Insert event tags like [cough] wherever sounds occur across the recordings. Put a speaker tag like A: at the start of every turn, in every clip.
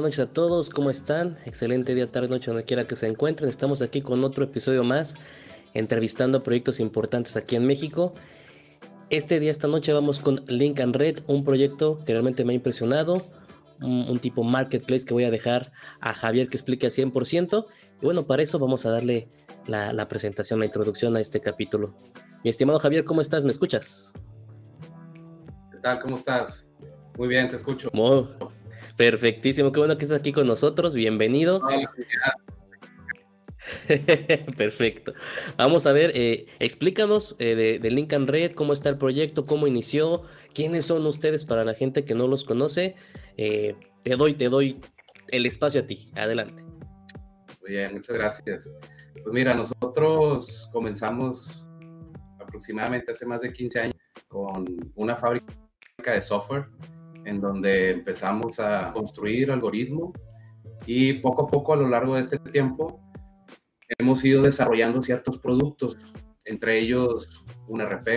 A: Buenas noches a todos, ¿cómo están? Excelente día, tarde, noche, donde quiera que se encuentren. Estamos aquí con otro episodio más, entrevistando proyectos importantes aquí en México. Este día, esta noche, vamos con Link and Red, un proyecto que realmente me ha impresionado, un, tipo marketplace que voy a dejar a Javier que explique a 100%. Y bueno, para eso vamos a darle la, la presentación, la introducción a este capítulo. Mi estimado Javier, ¿cómo estás? ¿Me escuchas?
B: ¿Qué tal? ¿Cómo estás? Muy bien, te escucho.
A: Muy, Perfectísimo, qué bueno que estás aquí con nosotros, bienvenido. [laughs] Perfecto. Vamos a ver, eh, explícanos eh, de, de, Lincoln Red, cómo está el proyecto, cómo inició, quiénes son ustedes para la gente que no los conoce. Eh, te doy, te doy el espacio a ti. Adelante.
B: Muy bien, muchas gracias. Pues mira, nosotros comenzamos aproximadamente hace más de 15 años con una fábrica de software en donde empezamos a construir algoritmos y poco a poco a lo largo de este tiempo hemos ido desarrollando ciertos productos, entre ellos un RP,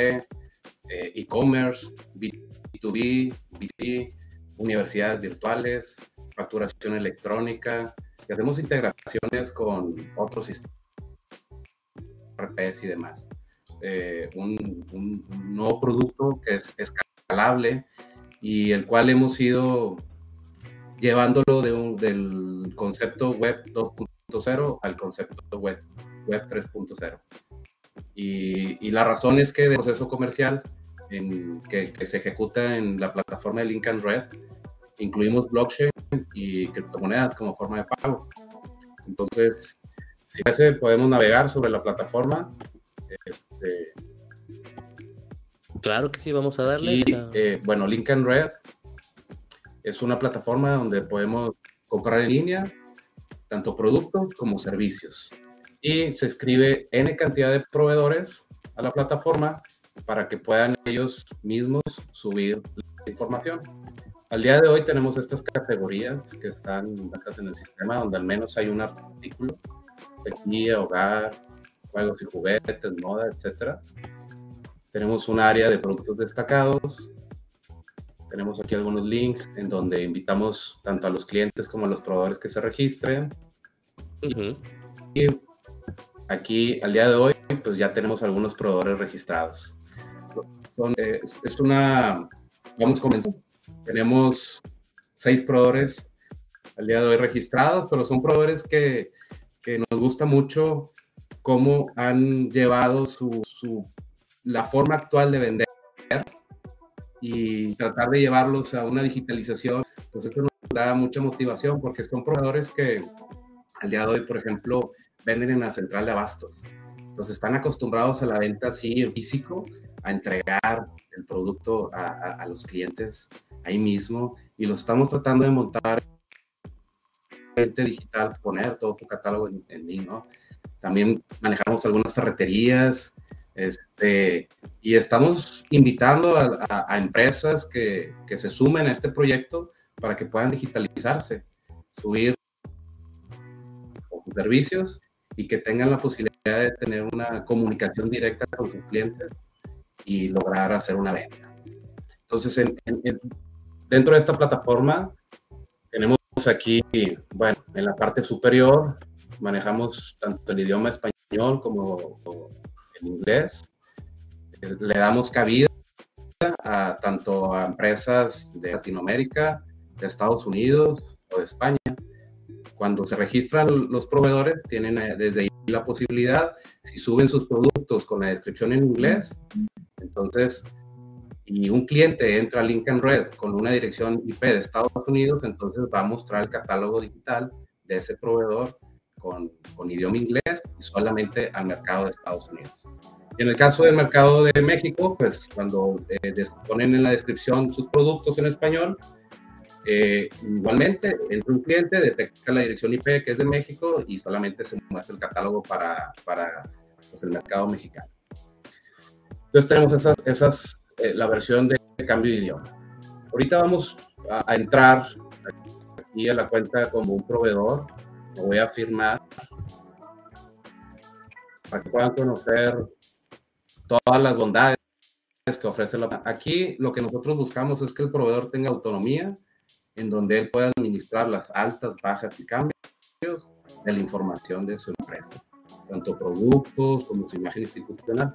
B: eh, e-commerce, B2B, B2B, universidades virtuales, facturación electrónica, y hacemos integraciones con otros sistemas, RPs y demás. Eh, un, un, nuevo producto que es escalable y el cual hemos ido llevándolo de un, del concepto web 2.0 al concepto web, web 3.0. Y, y, la razón es que el proceso comercial en, que, que, se ejecuta en la plataforma de Lincoln Red, incluimos blockchain y criptomonedas como forma de pago. Entonces, si hace, podemos navegar sobre la plataforma. Este,
A: Claro que sí, vamos a darle.
B: Y eh, bueno, Lincoln Red es una plataforma donde podemos comprar en línea tanto productos como servicios. Y se escribe N cantidad de proveedores a la plataforma para que puedan ellos mismos subir la información. Al día de hoy tenemos estas categorías que están en el sistema, donde al menos hay un artículo, tecnología, hogar, juegos y juguetes, moda, etcétera tenemos un área de productos destacados. Tenemos aquí algunos links en donde invitamos tanto a los clientes como a los proveedores que se registren. Y aquí, al día de hoy, pues ya tenemos algunos proveedores registrados. Eh, es una, vamos comenzando. Tenemos seis proveedores al día de hoy registrados, pero son proveedores que, que nos gusta mucho cómo han llevado su, su la forma actual de vender y tratar de llevarlos a una digitalización, pues esto nos da mucha motivación porque son proveedores que al día de hoy, por ejemplo, venden en la central de abastos. Entonces están acostumbrados a la venta así físico, a entregar el producto a, los clientes ahí mismo y lo estamos tratando de montar digital, poner todo su catálogo en, en ¿no? También manejamos algunas ferreterías, este, y estamos invitando a, empresas que, que, se sumen a este proyecto para que puedan digitalizarse, subir sus servicios y que tengan la posibilidad de tener una comunicación directa con sus clientes y lograr hacer una venta. Entonces, dentro de esta plataforma tenemos aquí, bueno, en la parte superior manejamos tanto el idioma español como inglés. Eh, le damos cabida a tanto a empresas de Latinoamérica, de Estados Unidos o de España. Cuando se registran los proveedores, tienen eh, desde ahí la posibilidad, si suben sus productos con la descripción en inglés, entonces, y un cliente entra a Lincoln Red con una dirección IP de Estados Unidos, entonces va a mostrar el catálogo digital de ese proveedor con, con idioma inglés y solamente al mercado de Estados Unidos. Y en el caso del mercado de México, pues cuando eh, ponen en la descripción sus productos en español, eh, igualmente entra un cliente, detecta la dirección IP que es de México y solamente se muestra el catálogo para, para pues, el mercado mexicano. Entonces tenemos esas, esas eh, la versión de cambio de idioma. Ahorita vamos a, a entrar aquí a la cuenta como un proveedor lo voy a firmar para que puedan conocer todas las bondades que ofrece la... Aquí lo que nosotros buscamos es que el proveedor tenga autonomía en donde él pueda administrar las altas, bajas y cambios de la información de su empresa, tanto productos como su imagen institucional.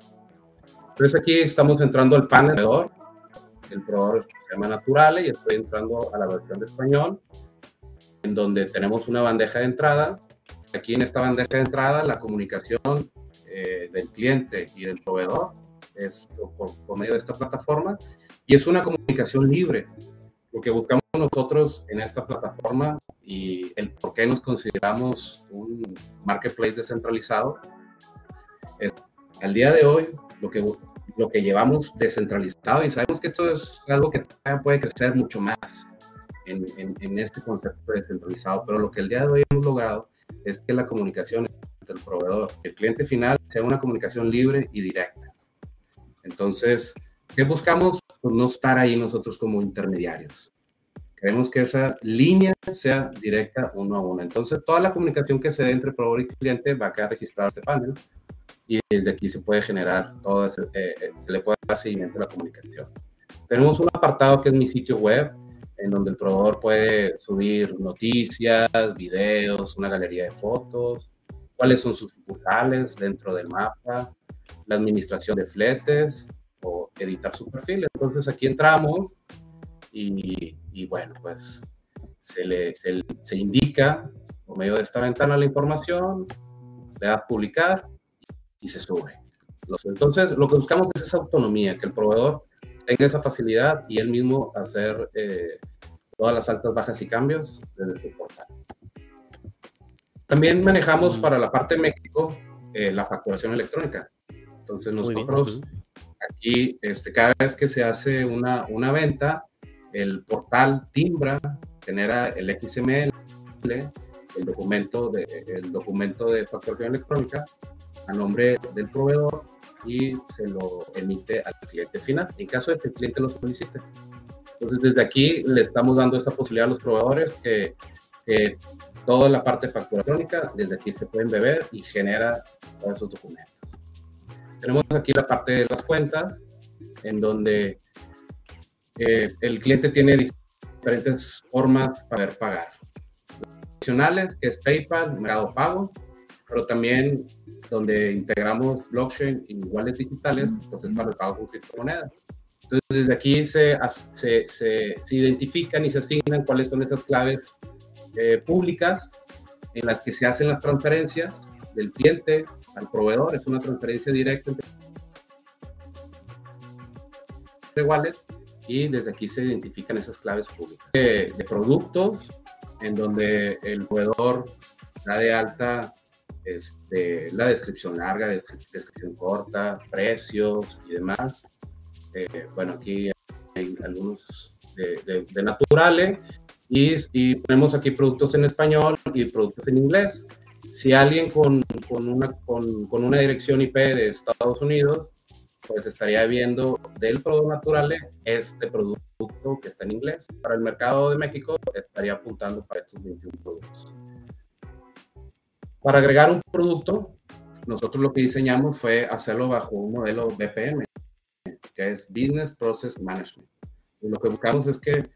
B: Entonces aquí estamos entrando al panel. El proveedor se llama Naturale y estoy entrando a la versión de español, en donde tenemos una bandeja de entrada. Aquí en esta bandeja de entrada la comunicación eh, del cliente y del proveedor es por, por medio de esta plataforma y es una comunicación libre. Lo que buscamos nosotros en esta plataforma y el por qué nos consideramos un marketplace descentralizado, es, al día de hoy lo que, lo que llevamos descentralizado y sabemos que esto es algo que puede crecer mucho más en, en, este concepto descentralizado, pero lo que el día de hoy hemos logrado es que la comunicación entre el proveedor y el cliente final sea una comunicación libre y directa. Entonces, ¿qué buscamos? Pues no estar ahí nosotros como intermediarios. Queremos que esa línea sea directa uno a uno. Entonces, toda la comunicación que se dé entre proveedor y cliente va a quedar registrada en este panel y desde aquí se puede generar todo, ese, eh, eh, se le puede dar seguimiento a la comunicación. Tenemos un apartado que es mi sitio web, en donde el proveedor puede subir noticias, videos, una galería de fotos, cuáles son sus sucursales dentro del mapa, la administración de fletes o editar su perfil. Entonces aquí entramos y, y bueno, pues se, le, se, indica por medio de esta ventana la información, le da a publicar y se sube. Entonces, lo que buscamos es esa autonomía, que el proveedor tenga esa facilidad y él mismo hacer eh, todas las altas, bajas y cambios desde su portal. También manejamos para la parte de México eh, la facturación electrónica. Entonces nosotros aquí, este, cada vez que se hace una, una venta, el portal timbra, genera el XML, el documento de, el documento de facturación electrónica a nombre del proveedor y se lo emite al cliente final, en caso de que el cliente lo solicite. Entonces, desde aquí le estamos dando esta posibilidad a los proveedores que, que toda la parte de factura electrónica, desde aquí se pueden beber y genera todos esos documentos. Tenemos aquí la parte de las cuentas, en donde eh, el cliente tiene diferentes formas para pagar. Adicionales, que es PayPal, Mercado Pago, pero también donde integramos blockchain y wallets digitales, entonces para el pago con criptomonedas. Entonces, desde aquí se, se, se, identifican y se asignan cuáles son esas claves eh, públicas en las que se hacen las transferencias del cliente al proveedor. Es una transferencia directa entre wallets y desde aquí se identifican esas claves públicas de, de productos en donde el proveedor da de alta este, la descripción larga, descripción corta, precios y demás. Eh, bueno, aquí hay algunos de, de, naturales y, y, ponemos aquí productos en español y productos en inglés. Si alguien con, con, una, con, con una dirección IP de Estados Unidos, pues estaría viendo del producto natural este producto que está en inglés. Para el mercado de México estaría apuntando para estos 21 productos. Para agregar un producto, nosotros lo que diseñamos fue hacerlo bajo un modelo BPM, que es Business Process Management. Y lo que buscamos es que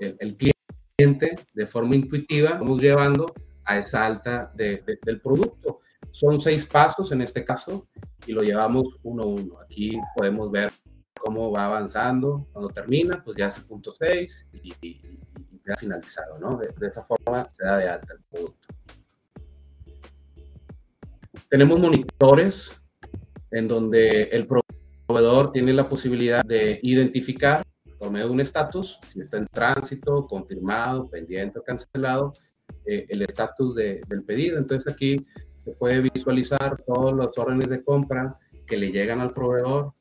B: el, cliente, de forma intuitiva, vamos llevando a esa alta del producto. Son seis pasos en este caso y lo llevamos uno a uno. Aquí podemos ver cómo va avanzando. Cuando termina, pues ya hace punto 6 y, y, ya finalizado, ¿no? De, de, esa forma se da de alta el producto. Tenemos monitores en donde el proveedor tiene la posibilidad de identificar por medio de un estatus, si está en tránsito, confirmado, pendiente o cancelado, eh, el estatus de, del pedido. Entonces aquí se puede visualizar todos los órdenes de compra que le llegan al proveedor,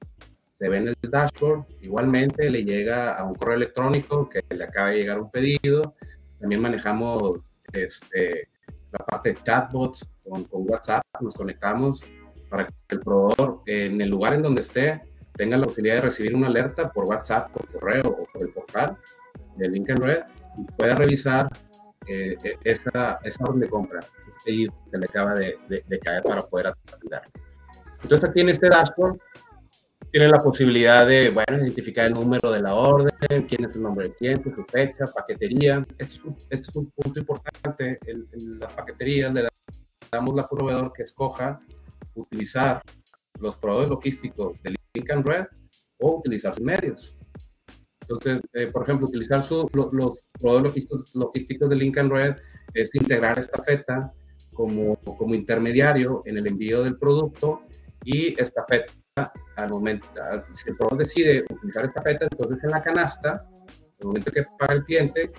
B: se ven en el dashboard, igualmente le llega a un correo electrónico que le acaba de llegar un pedido, también manejamos este, la parte de chatbots con, con, WhatsApp, nos conectamos para que el proveedor en el lugar en donde esté tenga la posibilidad de recibir una alerta por WhatsApp, por correo o por el portal de Link Red y pueda revisar eh, e, esa, esa orden de compra, ese pedido que le acaba de, de, de caer para poder atender. Entonces aquí en este dashboard tiene la posibilidad de, bueno, identificar el número de la orden, quién es el nombre del cliente, su fecha, paquetería. Este es un, punto importante. En, las paqueterías le damos la proveedor que escoja utilizar los proveedores logísticos de Link and Red o utilizar sus medios. Entonces, eh, por ejemplo, utilizar su, los proveedores logísticos, de Link and Red es integrar esta feta como, como intermediario en el envío del producto y esta feta al momento, si el proveedor decide utilizar esta feta, entonces en la canasta, el momento que paga el cliente,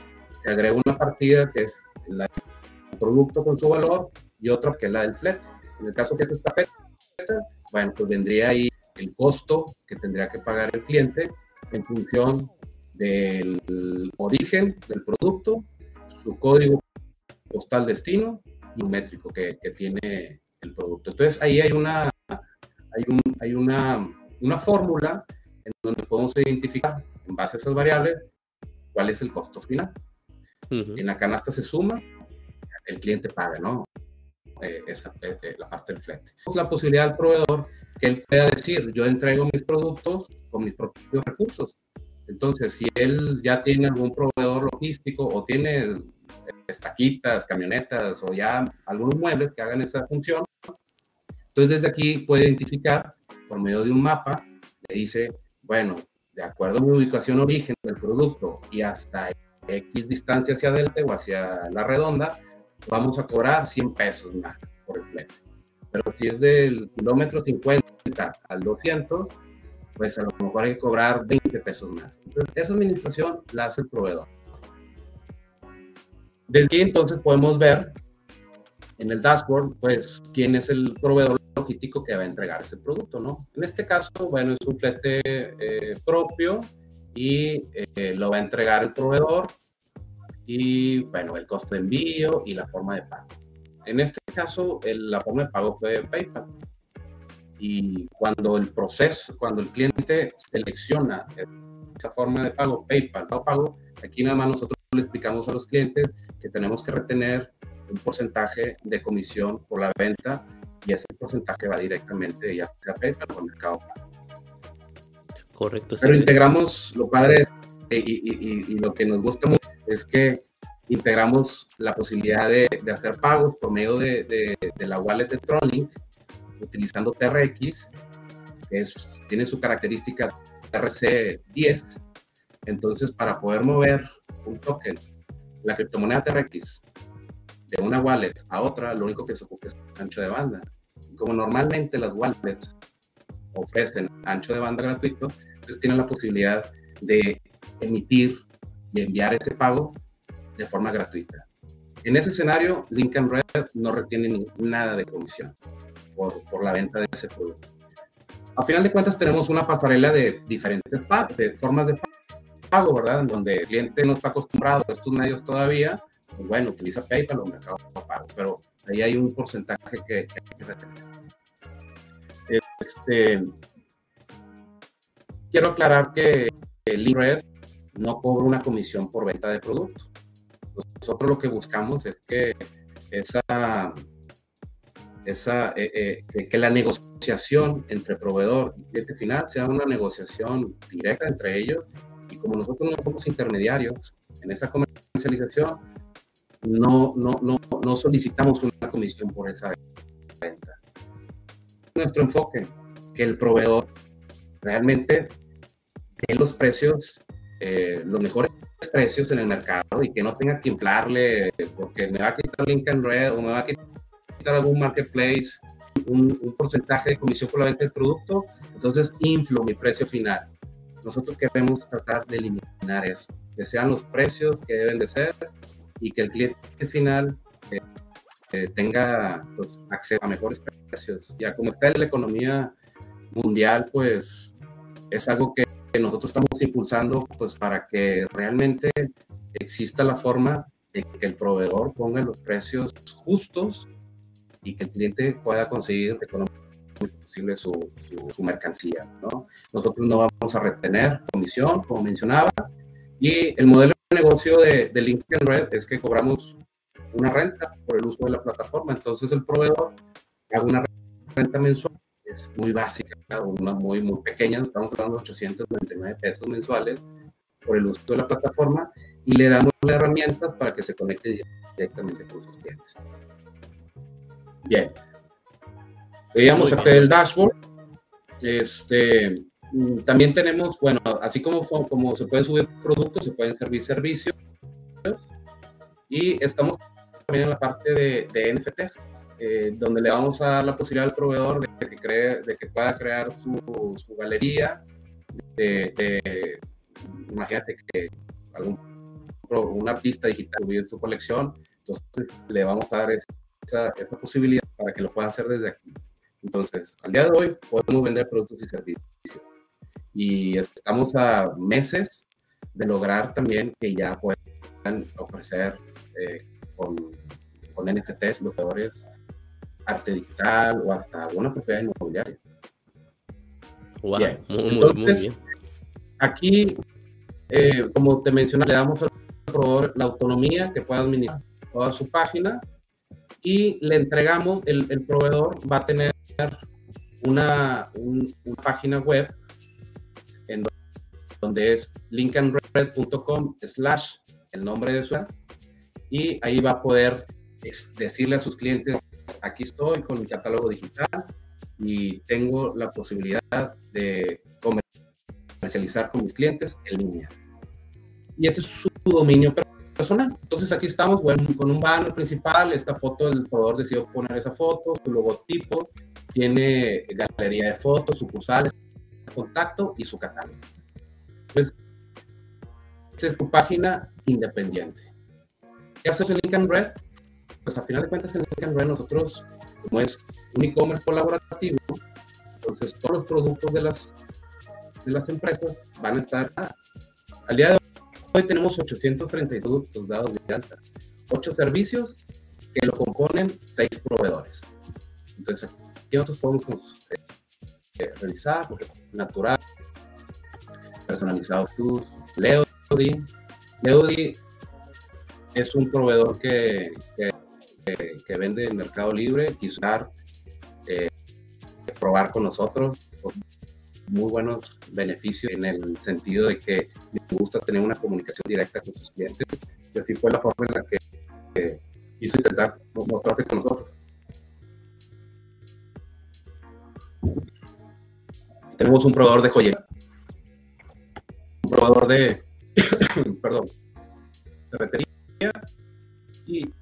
B: se agrega una partida que es el producto con su valor y otra que es la del flete. En el caso que es esta feta, bueno, pues vendría ahí el costo que tendría que pagar el cliente en función del origen del producto, su código postal destino y un métrico que, que tiene el producto. Entonces ahí hay una hay, un, hay una, una fórmula en donde podemos identificar en base a esas variables cuál es el costo final. En la canasta se suma, el cliente paga, ¿no? Eh, esa, eh, eh, la parte del flete. La posibilidad del proveedor que él pueda decir, yo entrego mis productos con mis propios recursos. Entonces, si él ya tiene algún proveedor logístico o tiene estaquitas, camionetas o ya algunos muebles que hagan esa función, entonces, desde aquí puede identificar por medio de un mapa, le dice, bueno, de acuerdo a mi ubicación origen del producto y hasta X distancia hacia delta o hacia la redonda, vamos a cobrar 100 pesos más por el flete. Pero si es del kilómetro 50 al 200, pues a lo mejor hay que cobrar 20 pesos más. Entonces, esa administración la hace el proveedor. Desde aquí entonces podemos ver en el dashboard, pues, quién es el proveedor logístico que va a entregar ese producto, ¿no? En este caso, bueno, es un flete eh, propio y eh, lo va a entregar el proveedor y, bueno, el costo de envío y la forma de pago. En este caso, la forma de pago fue PayPal. Y cuando el proceso, cuando el cliente selecciona esa forma de pago, PayPal o pago, aquí nada más nosotros le explicamos a los clientes que tenemos que retener un porcentaje de comisión por la venta y ese porcentaje va directamente ya sea PayPal o Mercado
A: Correcto.
B: Pero integramos, lo padre y, lo que nos gusta mucho es que integramos la posibilidad de, hacer pagos por medio de, la wallet de Tronic utilizando TRX, que tiene su característica TRC10. Entonces, para poder mover un token, la criptomoneda TRX, de una wallet a otra, lo único que se ocupa es ancho de banda. Como normalmente las wallets ofrecen ancho de banda gratuito, entonces tienen la posibilidad de emitir y enviar ese pago de forma gratuita. En ese escenario, Lincoln Red no retiene nada de comisión por, por, la venta de ese producto. A final de cuentas, tenemos una pasarela de diferentes formas de pago, ¿verdad? En donde el cliente no está acostumbrado a estos medios todavía, pues bueno, utiliza PayPal o Mercado Pago, pero ahí hay un porcentaje que, hay que retener. Este, quiero aclarar que el Red no cobra una comisión por venta de productos. Nosotros lo que buscamos es que esa, esa eh, eh, que, la negociación entre proveedor y cliente final sea una negociación directa entre ellos y como nosotros no somos intermediarios en esa comercialización, no, no, no, no solicitamos una comisión por esa venta. Nuestro enfoque, que el proveedor realmente dé los precios, eh, los mejores precios en el mercado y que no tenga que inflarle porque me va a quitar Lincoln Red o me va a quitar algún marketplace un, un, porcentaje de comisión por la venta del producto, entonces inflo mi precio final. Nosotros queremos tratar de eliminar eso, que sean los precios que deben de ser y que el cliente final eh, eh, tenga pues, acceso a mejores precios. Ya como está en la economía mundial, pues es algo que, nosotros estamos impulsando pues para que realmente exista la forma de que el proveedor ponga los precios justos y que el cliente pueda conseguir económicamente posible su, su, su, mercancía. ¿no? Nosotros no vamos a retener comisión, como mencionaba, y el modelo negocio de, de LinkedIn Red es que cobramos una renta por el uso de la plataforma. Entonces el proveedor haga una renta mensual, es muy básica. una muy, muy pequeña, estamos hablando de 899 pesos mensuales por el uso de la plataforma y le damos las herramientas para que se conecte directamente con sus clientes. Bien. Veíamos acá el dashboard. Este, mm, también tenemos, bueno, así como, como se pueden subir productos, se pueden servir servicios. Y estamos también en la parte de, de NFTs, eh, donde le vamos a dar la posibilidad al proveedor de que, cree, de que pueda crear su, su galería. De, imagínate que algún un artista digital subir su colección, entonces le vamos a dar esa, esa posibilidad para que lo pueda hacer desde aquí. Entonces, al día de hoy podemos vender productos y servicios. Y estamos a meses de lograr también que ya puedan ofrecer eh, con, con NFTs, bloqueadores, arte digital o hasta alguna propiedad inmobiliaria.
A: Wow, Entonces,
B: Aquí, eh, como te mencioné, le damos al proveedor la autonomía que pueda administrar toda su página y le entregamos, el, el proveedor va a tener una, una página web en donde es linkandred.com slash el nombre de su y ahí va a poder decirle a sus clientes aquí estoy con mi catálogo digital y tengo la posibilidad de comercializar con mis clientes en línea y este es su dominio personal. Entonces aquí estamos bueno, con un banner principal, esta foto del proveedor decidió poner esa foto, su logotipo, tiene galería de fotos, sucursales, contacto y su catálogo. Entonces, esta es tu página independiente. ¿Qué en Link Red? Pues a final de cuentas en Link Red nosotros, como es un e-commerce colaborativo, entonces todos los productos de las, de las empresas van a estar al día de hoy tenemos 832 productos dados de alta, 8 servicios que lo componen 6 proveedores. Entonces, aquí nosotros podemos eh, revisar, natural, personalizado plus, Leody. Leody es un proveedor que, que, vende en Mercado Libre, quizá eh, probar con nosotros muy buenos beneficios en el sentido de que me gusta tener una comunicación directa con sus clientes. Y así fue la forma en la que hizo intentar mostrarse con nosotros. Tenemos un proveedor de joyería, un proveedor de, [coughs] perdón, ferretería y.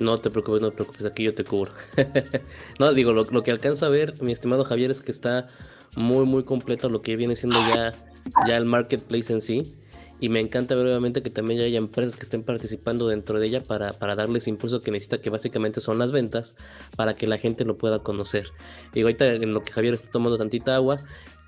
A: No te preocupes, no te preocupes, aquí yo te cubro. [laughs] no, digo, lo, que alcanza a ver, mi estimado Javier, es que está muy, muy completo lo que viene siendo ya, el marketplace en sí. Y me encanta ver obviamente que también ya haya empresas que estén participando dentro de ella para, para darles impulso que necesita, que básicamente son las ventas, para que la gente lo pueda conocer. Y ahorita en lo que Javier está tomando tantita agua,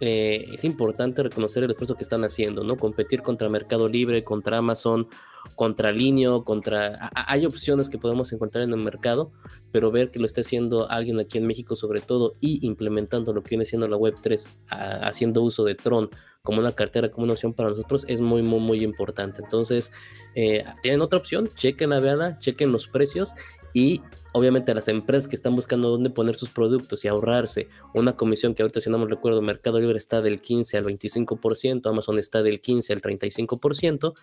A: eh, es importante reconocer el esfuerzo que están haciendo, ¿no? Competir contra Mercado Libre, contra Amazon, contra Linio, contra... Hay opciones que podemos encontrar en el mercado, pero ver que lo está haciendo alguien aquí en México sobre todo y implementando lo que viene siendo la Web3, haciendo uso de Tron como una cartera, como una opción para nosotros, es muy, muy, muy importante. Entonces, eh, tienen otra opción, chequen la veada, chequen los precios y obviamente las empresas que están buscando dónde poner sus productos y ahorrarse una comisión que ahorita si no me recuerdo Mercado Libre está del 15 al 25%, Amazon está del 15 al 35%,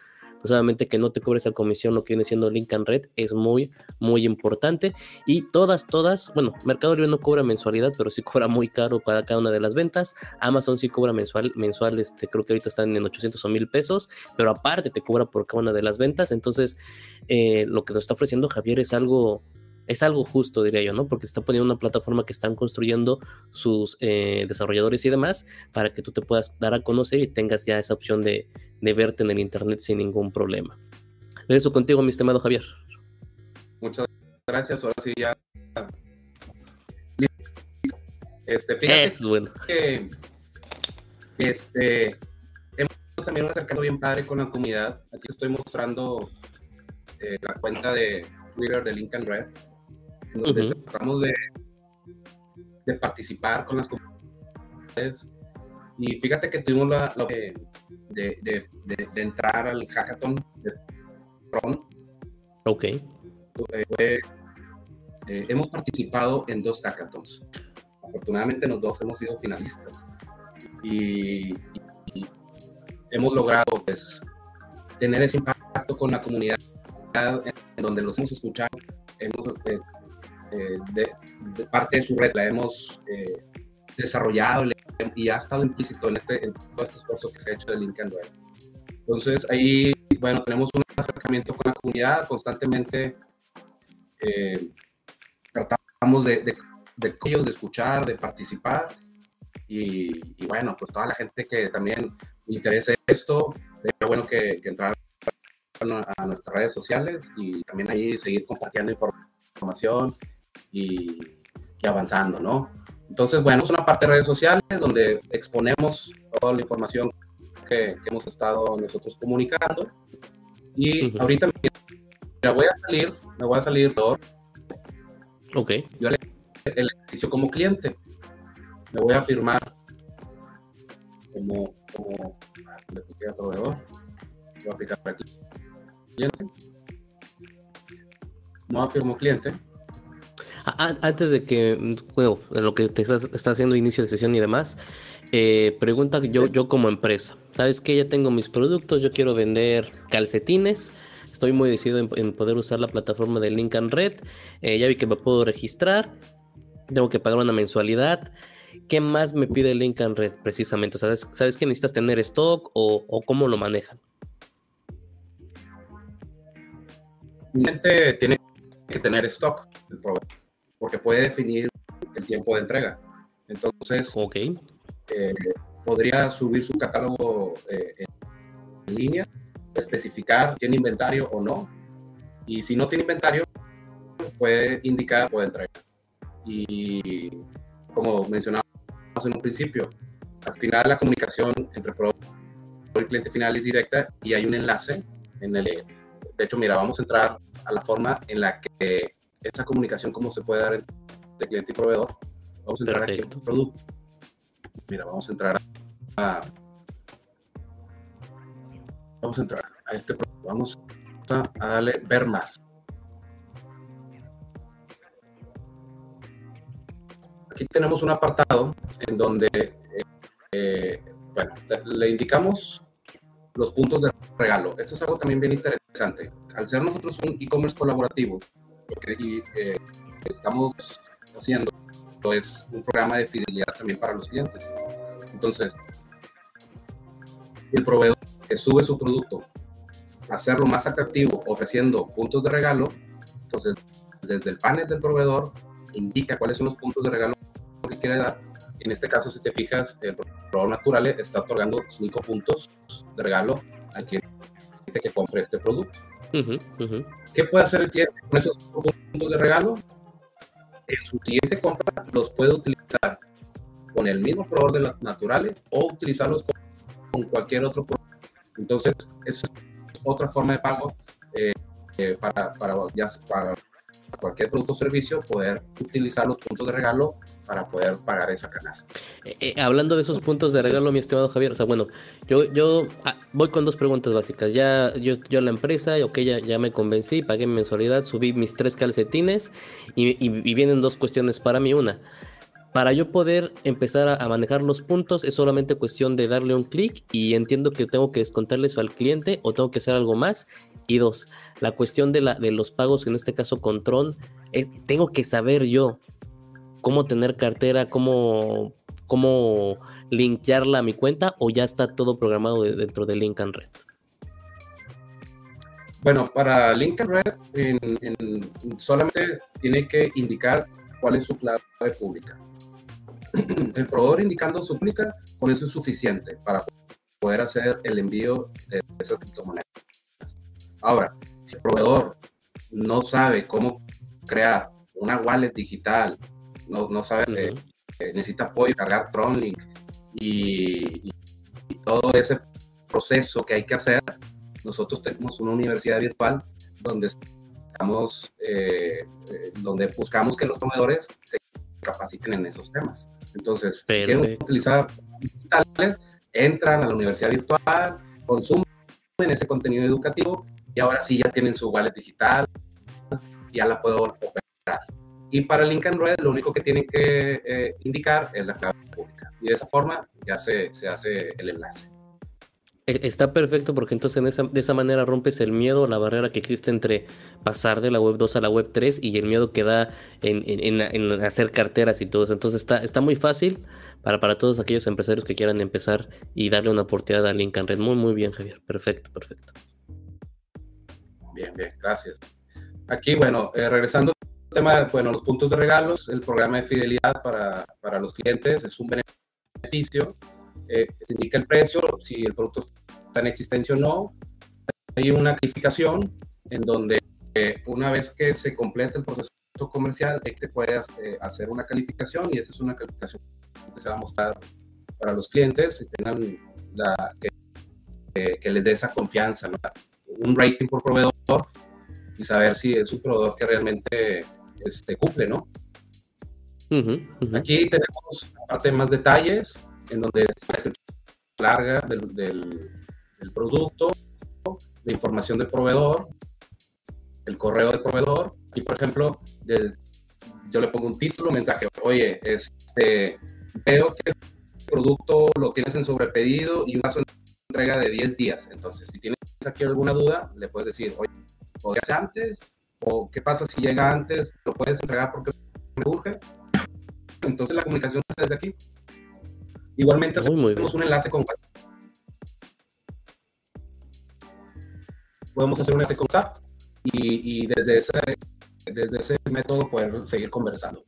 A: pues que no te cobre esa comisión, lo que viene siendo Link and Red, es muy, muy importante. Y todas, todas, bueno, Mercado Libre no cobra mensualidad, pero sí cobra muy caro para cada una de las ventas. Amazon sí cobra mensual, mensual, este, creo que ahorita están en 800 o 1000 pesos, pero aparte te cobra por cada una de las ventas. Entonces, eh, lo que nos está ofreciendo Javier es algo es algo justo, diría yo, ¿no? Porque está poniendo una plataforma que están construyendo sus eh, desarrolladores y demás para que tú te puedas dar a conocer y tengas ya esa opción de, de verte en el Internet sin ningún problema. Regreso contigo, mi estimado Javier.
B: Muchas gracias. Ahora sí ya. Este, fíjate
A: es bueno.
B: que este, hemos también un acercamiento bien padre con la comunidad. Aquí estoy mostrando eh, la cuenta de Twitter de Lincoln Red, donde tratamos de, de participar con las comunidades. Y fíjate que tuvimos la, la de, de, de, entrar al hackathon de Tron
A: Ok.
B: Eh, hemos participado en dos hackathons. Afortunadamente, los dos hemos sido finalistas. Y, hemos logrado pues, tener ese impacto con la comunidad en donde los hemos escuchado, hemos, eh, eh, de, parte de su red la hemos eh, desarrollado y ha estado implícito en, este, en todo este esfuerzo que se ha hecho de LinkedIn Red. Entonces ahí, bueno, tenemos un acercamiento con la comunidad, constantemente tratamos de, de, de, de, escuchar, de participar y, bueno, pues toda la gente que también interese esto, es bueno que, que entrar a nuestras redes sociales y también ahí seguir compartiendo información y, avanzando, ¿no? Entonces, bueno, es una parte de redes sociales donde exponemos toda la información que, hemos estado nosotros comunicando. Y ahorita me voy a salir, me voy a salir
A: Ok.
B: Yo el, el ejercicio como cliente. Me voy a firmar como, como proveedor. Voy a aplicar aquí cliente. No afirmo cliente.
A: Antes de que, lo que te estás, haciendo inicio de sesión y demás, eh, pregunta yo, yo como empresa, ¿sabes que Ya tengo mis productos, yo quiero vender calcetines, estoy muy decidido en, poder usar la plataforma de Lincoln Red, eh, ya vi que me puedo registrar, tengo que pagar una mensualidad. ¿Qué más me pide Lincoln Red precisamente? ¿Sabes, ¿Sabes que necesitas tener stock o, cómo lo manejan?
B: cliente tiene que tener stock porque puede definir el tiempo de entrega. Entonces,
A: okay.
B: Eh, podría subir su catálogo eh, en línea, especificar tiene inventario o no. Y si no tiene inventario, puede indicar puede entrega. Y como mencionamos en un principio, al final la comunicación entre proveedor y cliente final es directa y hay un enlace en el de hecho, mira, vamos a entrar a la forma en la que esa comunicación, cómo se puede dar entre cliente y proveedor. Vamos a entrar aquí en producto. Mira, vamos a entrar a. Vamos a entrar a este producto. Vamos a, darle ver más. Aquí tenemos un apartado en donde, eh, eh, bueno, le indicamos los puntos de regalo. Esto es algo también bien interesante. Al ser nosotros un e-commerce colaborativo, porque eh, estamos haciendo es un programa de fidelidad también para los clientes. Entonces, el proveedor que sube su producto, hacerlo más atractivo, ofreciendo puntos de regalo, entonces desde el panel del proveedor indica cuáles son los puntos de regalo que quiere dar en este caso, si te fijas, el proveedor natural está otorgando cinco puntos de regalo al cliente que compre este producto. ¿Qué puede hacer el cliente con esos puntos de regalo? En su siguiente compra los puede utilizar con el mismo proveedor de las naturales o utilizarlos con, cualquier otro producto. Entonces, es otra forma de pago eh, eh, para, para, ya, para cualquier producto o servicio, poder utilizar los puntos de regalo para poder pagar esa canasta.
A: Eh, eh, hablando de esos puntos de regalo, mi estimado Javier, o sea, bueno, yo, yo ah, voy con dos preguntas básicas. Ya, yo, yo la empresa, ok, ya, ya me convencí, pagué mi mensualidad, subí mis tres calcetines y, vienen dos cuestiones para mí. Una, para yo poder empezar a, manejar los puntos es solamente cuestión de darle un clic y entiendo que tengo que descontarle eso al cliente o tengo que hacer algo más. Y dos, la cuestión de, la, de los pagos, en este caso con Tron, es, tengo que saber yo cómo tener cartera, cómo, cómo linkearla a mi cuenta o ya está todo programado dentro de Link and Red.
B: Bueno, para Link and Red solamente tiene que indicar cuál es su clave pública. [clears throat] El proveedor indicando su pública, con eso es suficiente para poder hacer el envío de esas criptomonedas. Ahora, si el proveedor no sabe cómo crear una wallet digital, no, no sabe, que necesita apoyo, cargar Tronlink y, y, todo ese proceso que hay que hacer, nosotros tenemos una universidad virtual donde estamos, eh, eh, donde buscamos que los proveedores se capaciten en esos temas. Entonces, si quieren utilizar digitales, entran a la universidad virtual, consumen ese contenido educativo y ahora sí ya tienen su wallet digital, ya la puedo operar. Y para Link and Red lo único que tienen que eh, indicar es la clave pública. Y de esa forma ya se, se hace el enlace.
A: E, está perfecto porque entonces de esa manera rompes el miedo, la barrera que existe entre pasar de la web 2 a la web 3 y el miedo que da en, en, en hacer carteras y todo eso. Entonces está, está muy fácil para, para todos aquellos empresarios que quieran empezar y darle una oportunidad a Link Red. Muy, muy bien, Javier. Perfecto, perfecto.
B: Bien, bien, gracias. Aquí, bueno, eh, regresando al tema, bueno, los puntos de regalos, el programa de fidelidad para, para los clientes es un beneficio eh, se indica el precio, si el producto está en existencia o no. Hay una calificación en donde eh, una vez que se complete el proceso comercial, te puede eh, hacer una calificación y esa es una calificación que se va a mostrar para los clientes y tengan la, que, les dé esa confianza, un rating por proveedor y saber si es un proveedor que realmente este, cumple, ¿no? Aquí tenemos aparte más detalles, en donde es larga del, del, producto, la información del proveedor, el correo del proveedor, y por ejemplo, yo le pongo un título, un mensaje, oye, este, veo que el producto lo tienes en sobrepedido y un de entrega de 10 días. Entonces, si tienes aquí alguna duda, le puedes decir, oye, ¿podría ser antes? ¿O qué pasa si llega antes? ¿Lo puedes entregar porque me urge? Entonces, la comunicación está desde aquí. Igualmente hacemos un enlace con podemos hacer un enlace con WhatsApp y, desde, ese, desde ese método poder seguir conversando.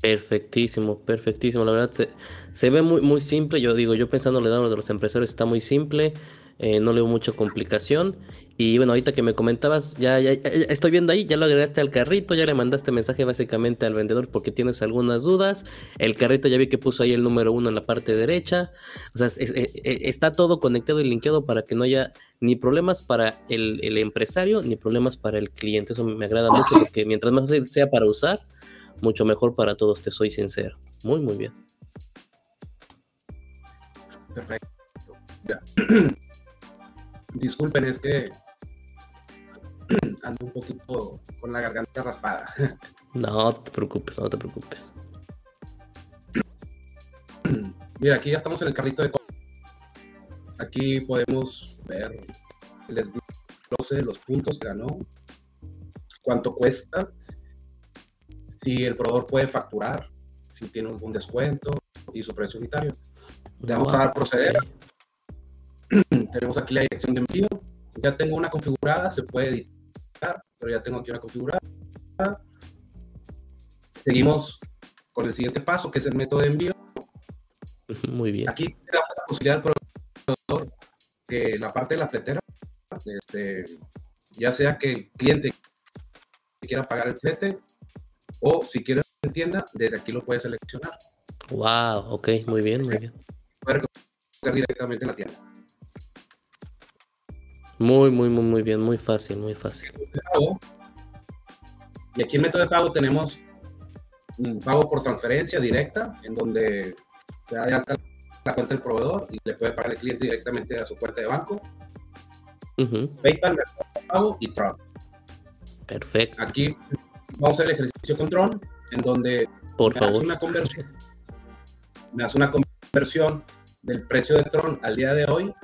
A: Perfectísimo, perfectísimo. La verdad se, se, ve muy, muy simple. Yo digo, yo pensando en de los empresarios está muy simple. Eh, no le veo mucha complicación. Y bueno, ahorita que me comentabas, ya, ya, estoy viendo ahí, ya lo agregaste al carrito, ya le mandaste mensaje básicamente al vendedor porque tienes algunas dudas. El carrito ya vi que puso ahí el número uno en la parte derecha. O sea, e, e, está todo conectado y linkeado para que no haya ni problemas para el, el, empresario ni problemas para el cliente. Eso me agrada mucho porque mientras más sea para usar, mucho mejor para todos, te soy sincero. Muy, muy bien.
B: Perfecto. Ya. [clears throat] Disculpen, es que [clears throat] ando un poquito con la garganta raspada. [laughs]
A: No te preocupes, no te preocupes. [clears throat]
B: Mira, aquí ya estamos en el carrito de Aquí podemos ver el desglose los puntos que ganó, cuánto cuesta, si el proveedor puede facturar, si tiene algún descuento y su precio unitario. Le vamos a dar proceder. [clears throat] Tenemos aquí la dirección de envío. Ya tengo una configurada, se puede editar, pero ya tengo aquí una configurada. Seguimos con el siguiente paso, que es el método de envío.
A: Muy bien.
B: Aquí la posibilidad del proveedor que la parte de la fletera, este, ya sea que el cliente quiera pagar el flete o si quiere en tienda, desde aquí lo puede seleccionar.
A: Wow, ok, muy bien, muy bien.
B: Puede recoger directamente en la tienda.
A: Muy, muy, muy, muy bien, muy fácil, muy fácil.
B: Y aquí en método de pago tenemos un pago por transferencia directa, en donde se da alta la cuenta del proveedor y le puede pagar el cliente directamente a su cuenta de banco. PayPal, pago y Tron.
A: Perfecto.
B: Aquí vamos a hacer el ejercicio con Tron, en donde
A: por me favor.
B: Hace una conversión. Me hace una conversión del precio de Tron al día de hoy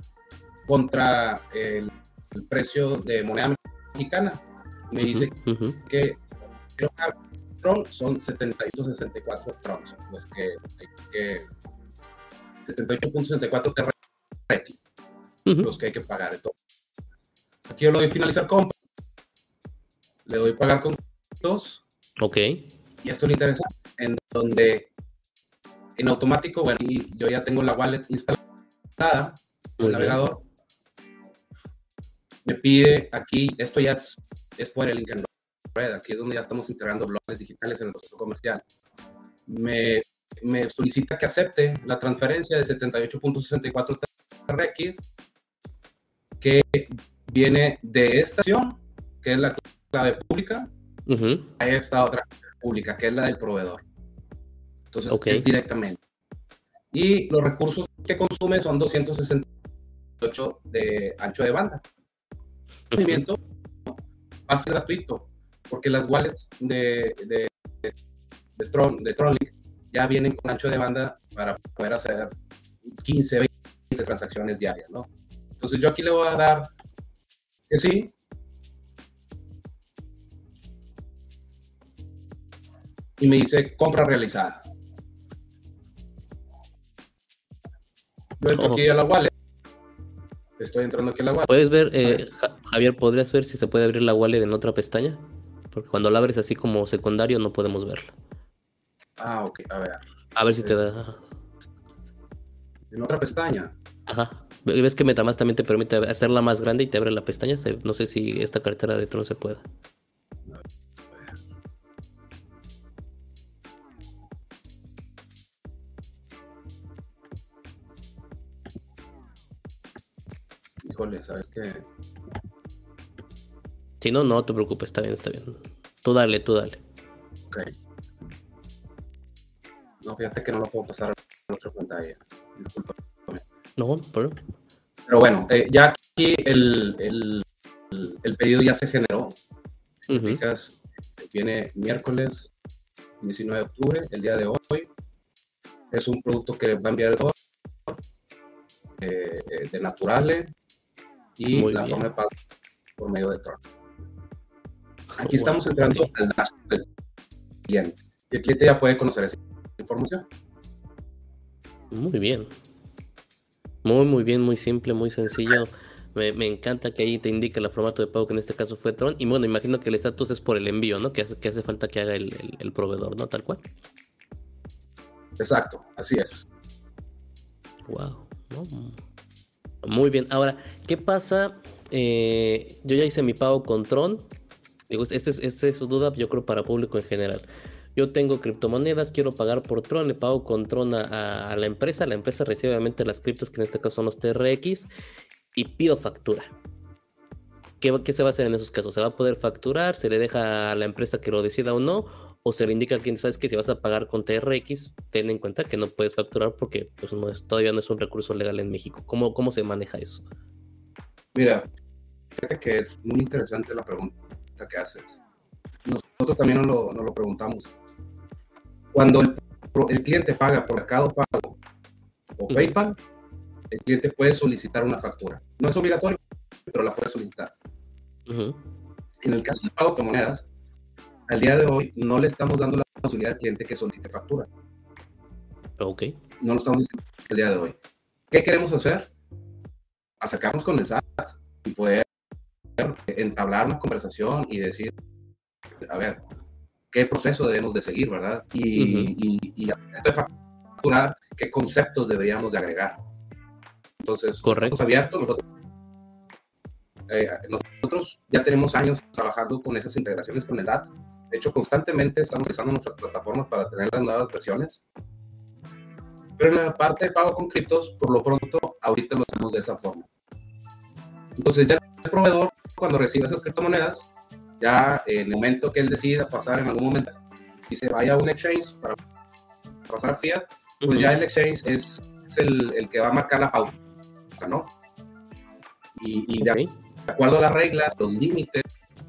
B: contra el el precio de moneda mexicana. Me dice que tron son 764 trons, los que que 78.64 TRX, los que hay que pagar. Entonces, aquí yo le doy finalizar compra, le doy pagar con dos.
A: Ok.
B: Y esto es interesante, en donde en automático, bueno, y yo ya tengo la wallet instalada, el navegador, me pide aquí, esto ya es, es fuera el link en red, aquí es donde ya estamos integrando bloques digitales en el proceso comercial. Me, me solicita que acepte la transferencia de 78.64 TRX que viene de esta acción, que es la clave pública, a esta otra pública, que es la del proveedor. Entonces, es directamente. Y los recursos que consume son 268 de ancho de banda movimiento va a ser gratuito, porque las wallets de, de, de, Tron, de Tronlink ya vienen con ancho de banda para poder hacer 15, 20 transacciones diarias, ¿no? Entonces yo aquí le voy a dar que sí. Y me dice compra realizada. Yo entro aquí a la wallet. Estoy entrando aquí a la wallet.
A: Puedes ver, eh, Javier, ¿podrías ver si se puede abrir la wallet en otra pestaña? Porque cuando la abres así como secundario no podemos verla.
B: Ah, ok, a ver.
A: A ver si te da.
B: En otra pestaña.
A: Ajá. ¿Ves que Metamask también te permite hacerla más grande y te abre la pestaña? No sé si esta cartera de Tron se pueda.
B: Híjole, ¿sabes qué?
A: Si no, no te preocupes, está bien, está bien. Tú dale, tú dale.
B: Ok. No, fíjate que no lo puedo pasar a otra pantalla.
A: No, pero...
B: Pero bueno, eh, ya aquí el, el, pedido ya se generó. viene miércoles 19 de octubre, el día de hoy. Es un producto que va a enviar el eh, eh, de Naturale y la forma de pago por medio de Tron. Aquí estamos entrando al dashboard del cliente. Y el cliente ya puede conocer esa información.
A: Muy bien. Muy, muy bien, muy simple, muy sencillo. Me, encanta que ahí te indique el formato de pago, que en este caso fue Tron. Y bueno, imagino que el estatus es por el envío, ¿no? Que hace, que hace falta que haga el, proveedor, ¿no? Tal cual.
B: Exacto, así es.
A: Wow. Muy bien. Ahora, ¿qué pasa? Eh, yo ya hice mi pago con Tron. Digo, esta es, este es su duda, yo creo, para público en general. Yo tengo criptomonedas, quiero pagar por Tron, le pago con Tron a, la empresa, la empresa recibe obviamente las criptos, que en este caso son los TRX, y pido factura. ¿Qué, ¿Qué, se va a hacer en esos casos? ¿Se va a poder facturar? ¿Se le deja a la empresa que lo decida o no? ¿O se le indica al cliente, sabes que si vas a pagar con TRX, ten en cuenta que no puedes facturar porque pues, no es, todavía no es un recurso legal en México? ¿Cómo, ¿Cómo se maneja eso?
B: Mira, fíjate que es muy interesante la pregunta que haces. Nosotros también nos lo, nos lo preguntamos. Cuando el, cliente paga por Mercado Pago o PayPal, el cliente puede solicitar una factura. No es obligatorio, pero la puede solicitar. En el caso de pago con monedas, al día de hoy no le estamos dando la posibilidad al cliente que solicite factura.
A: Ok.
B: No lo estamos diciendo al día de hoy. ¿Qué queremos hacer? Acercarnos con el SAT y poder entablar una conversación y decir, a ver, qué proceso debemos de seguir, ¿verdad? Y, y, facturar qué conceptos deberíamos de agregar. Entonces,
A: Correcto.
B: abiertos, nosotros, eh, nosotros ya tenemos años trabajando con esas integraciones con el DAT. De hecho, constantemente estamos usando nuestras plataformas para tener las nuevas versiones. Pero en la parte de pago con criptos, por lo pronto, ahorita lo hacemos de esa forma. Entonces, ya el proveedor, cuando recibe esas criptomonedas, ya en el momento que él decida pasar en algún momento y se vaya a un exchange para pasar a fiat, pues ya el exchange es, el, el, que va a marcar la pauta, ¿no? Y, de acuerdo a las reglas, los límites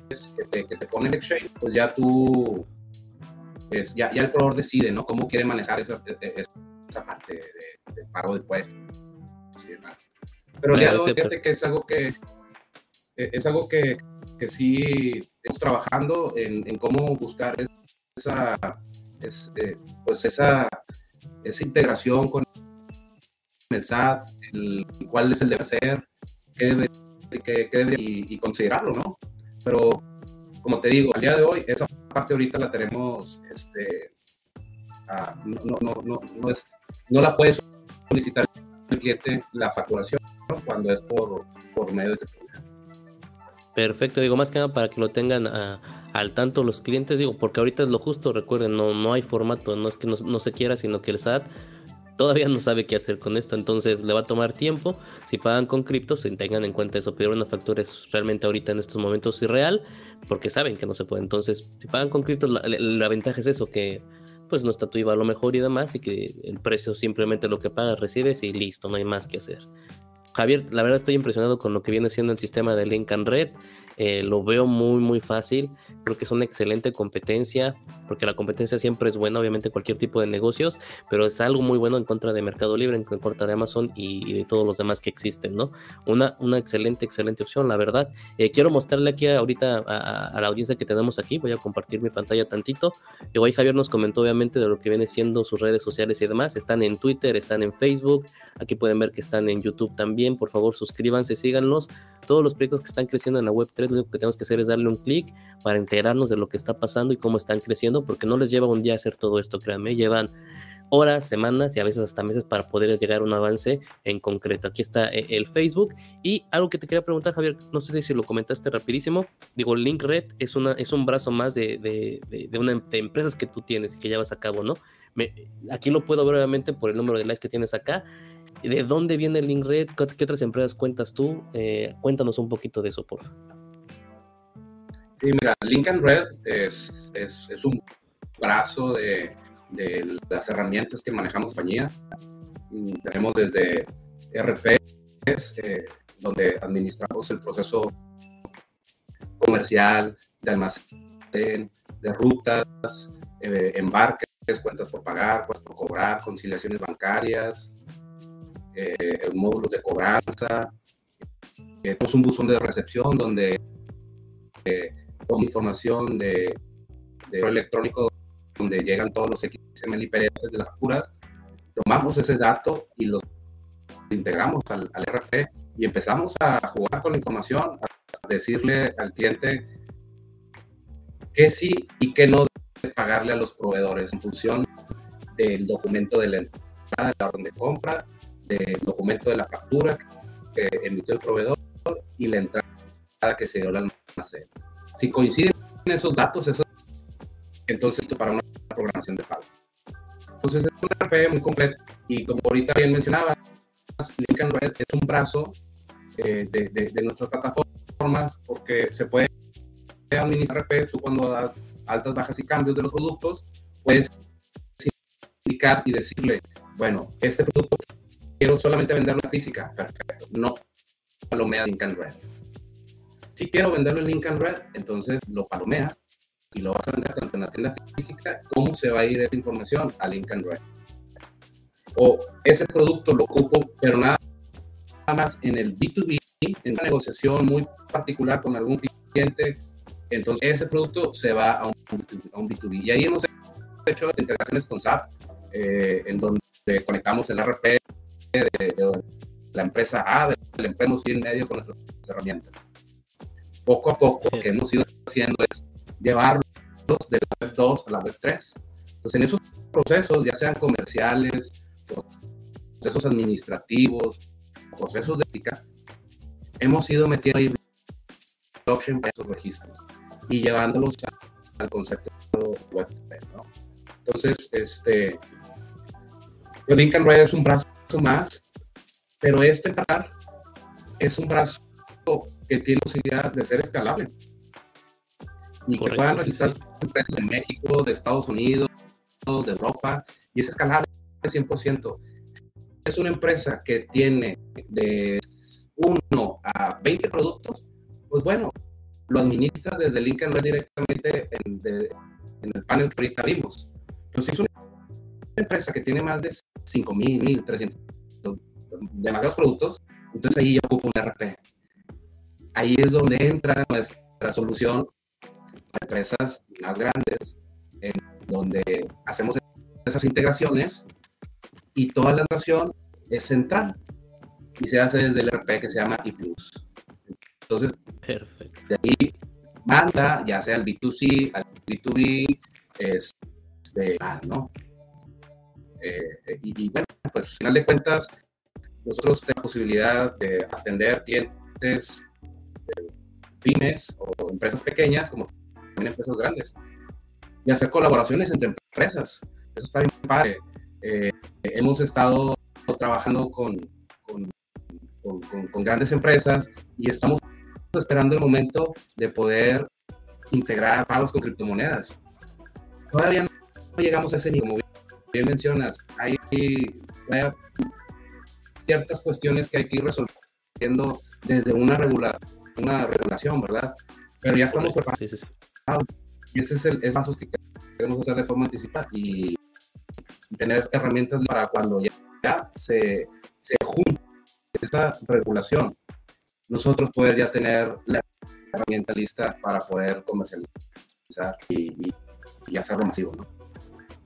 B: que te, que te, pone el exchange, pues ya tú, pues ya, ya el proveedor decide, ¿no? Cómo quiere manejar esa, e, e, esa parte de, de, pago de impuestos y demás. Pero ya fíjate que es algo que e, es algo que, que sí estamos trabajando en, cómo buscar esa, eh, pues esa, esa integración con el SAT, el, cuál es el deber ser, qué debe, qué, debe y, considerarlo, ¿no? Pero, como te digo, al día de hoy, esa parte ahorita la tenemos, este, ah, no, no, no, no, no la puede solicitar el cliente la facturación cuando es por, por medio de
A: Perfecto, digo, más que nada para que lo tengan al tanto los clientes, digo, porque ahorita es lo justo, recuerden, no, no hay formato, no es que no, se quiera, sino que el SAT todavía no sabe qué hacer con esto, entonces le va a tomar tiempo. Si pagan con criptos, tengan en cuenta eso. Pedir una factura es realmente ahorita en estos momentos irreal, porque saben que no se puede. Entonces, si pagan con criptos, la, ventaja es eso, que pues no está tu IVA a lo mejor y demás, y que el precio simplemente lo que pagas recibes y listo, no hay más que hacer. Javier, la verdad estoy impresionado con lo que viene siendo el sistema de Link and Red. Eh, lo veo muy, muy fácil. Creo que es una excelente competencia, porque la competencia siempre es buena, obviamente, cualquier tipo de negocios, pero es algo muy bueno en contra de Mercado Libre, en contra de Amazon y, de todos los demás que existen, ¿no? Una, una excelente, excelente opción, la verdad. Eh, quiero mostrarle aquí ahorita a, la audiencia que tenemos aquí, voy a compartir mi pantalla tantito. Y hoy Javier nos comentó, obviamente, de lo que viene siendo sus redes sociales y demás. Están en Twitter, están en Facebook, aquí pueden ver que están en YouTube también. Por favor, suscríbanse, síganlos. Todos los proyectos que están creciendo en la Web3 lo único que tenemos que hacer es darle un clic para enterarnos de lo que está pasando y cómo están creciendo, porque no les lleva un día hacer todo esto, créanme, llevan horas, semanas y a veces hasta meses para poder llegar a un avance en concreto. Aquí está eh, el Facebook y algo que te quería preguntar, Javier, no sé si lo comentaste rapidísimo, digo, Link Red es, una, es un brazo más de, de, de, una, de empresas que tú tienes y que llevas a cabo, ¿no? Aquí lo puedo ver obviamente por el número de likes que tienes acá. ¿De dónde viene Link Red? ¿Qué, otras empresas cuentas tú? Eh, cuéntanos un poquito de eso, por favor.
B: Sí, mira, Lincoln Red es, es, un brazo de, de, las herramientas que manejamos compañía. Mm, tenemos desde RPs, eh, donde administramos el proceso comercial, de almacén, de rutas, eh, embarques, cuentas por pagar, cuentas por cobrar, conciliaciones bancarias, eh, módulos de cobranza. tenemos un buzón de recepción donde con información de, de electrónico donde llegan todos los XML y PDF de las puras, tomamos ese dato y los integramos al, al RP y empezamos a jugar con la información, a decirle al cliente qué sí y qué no debe pagarle a los proveedores en función del documento de la entrada de la orden de compra, del documento de la factura que emitió el proveedor y la entrada que se dio al almacén. Si coinciden esos datos, eso, entonces para una programación de pago. Entonces es un RP muy completo y como ahorita bien mencionaba, Lincoln Red es un brazo eh, de, de, nuestras plataformas porque se puede administrar RP, tú cuando das altas, bajas y cambios de los productos, puedes indicar y decirle, bueno, este producto quiero solamente venderlo en física, perfecto, no palomea Lincoln Red si quiero venderlo en Lincoln Red, entonces lo palomeas y lo vas a vender tanto en la tienda física, ¿cómo se va a ir esa información a Lincoln Red? O ese producto lo ocupo, pero nada más en el B2B, en una negociación muy particular con algún cliente, entonces ese producto se va a un, B2B. Y ahí hemos hecho integraciones con SAP, eh, en donde conectamos el RP de, la empresa A, de la empresa en medio con nuestras herramientas poco a poco lo que hemos ido haciendo es llevarlos de la web 2 a la web 3. Entonces, en esos procesos, ya sean comerciales, procesos administrativos, procesos de ética, hemos ido metiendo ahí blockchain para esos registros y llevándolos al concepto web 3. ¿no? Entonces, este, el Lincoln Red es un brazo más, pero este par es un brazo que tiene posibilidad de ser escalable y que puedan registrar empresas de México, de Estados Unidos, de Europa, y es escalable 100%. Es una empresa que tiene de 1 a 20 productos, pues bueno, lo administra desde Lincoln Red directamente en, en, el panel que ahorita vimos. Pero si es una empresa que tiene más de 5.000, 1.300, demasiados productos, entonces ahí ya ocupa un RP ahí es donde entra nuestra solución para empresas más grandes, en donde hacemos esas integraciones y toda la nación es central y se hace desde el RP que se llama ePlus. Entonces, Perfecto. de ahí manda ya sea al B2C, al B2B, este, ah, ¿no? Eh, y, bueno, pues al final de cuentas, nosotros tenemos posibilidad de atender clientes pymes o empresas pequeñas como también empresas grandes y hacer colaboraciones entre empresas. Eso está bien padre. Eh, hemos estado trabajando con, con, con, grandes empresas y estamos esperando el momento de poder integrar pagos con criptomonedas. Todavía no llegamos a ese nivel, como bien mencionas, hay, ciertas cuestiones que hay que ir resolviendo desde una regulación una regulación, ¿verdad? Pero ya estamos preparados. Sí, sí, sí. Y ese es el paso que queremos hacer de forma anticipada y tener herramientas para cuando ya, se, se junte esta regulación, nosotros poder ya tener la herramienta lista para poder comercializar y, y hacerlo masivo, ¿no?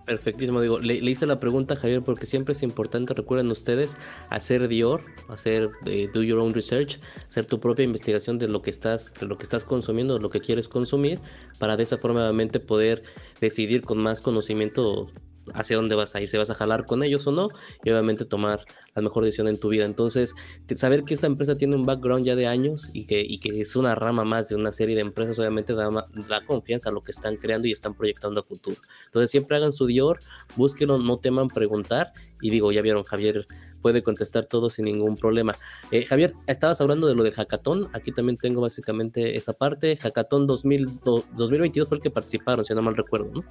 A: Perfectísimo, digo, le, hice la pregunta a Javier porque siempre es importante, recuerden ustedes, hacer Dior, hacer eh, do your own research, hacer tu propia investigación de lo que estás, de lo que estás consumiendo, de lo que quieres consumir, para de esa forma obviamente poder decidir con más conocimiento hacia dónde vas a ir, si vas a jalar con ellos o no, y obviamente tomar la mejor decisión en tu vida. Entonces, saber que esta empresa tiene un background ya de años y que, y que es una rama más de una serie de empresas, obviamente da, da confianza a lo que están creando y están proyectando a futuro. Entonces, siempre hagan su Dior, búsquenlo, no teman preguntar, y digo, ya vieron, Javier puede contestar todo sin ningún problema. Eh, Javier, estabas hablando de lo del hackathon. Aquí también tengo básicamente esa parte. Hackathon 2022 fue el que participaron, si no mal recuerdo, ¿no?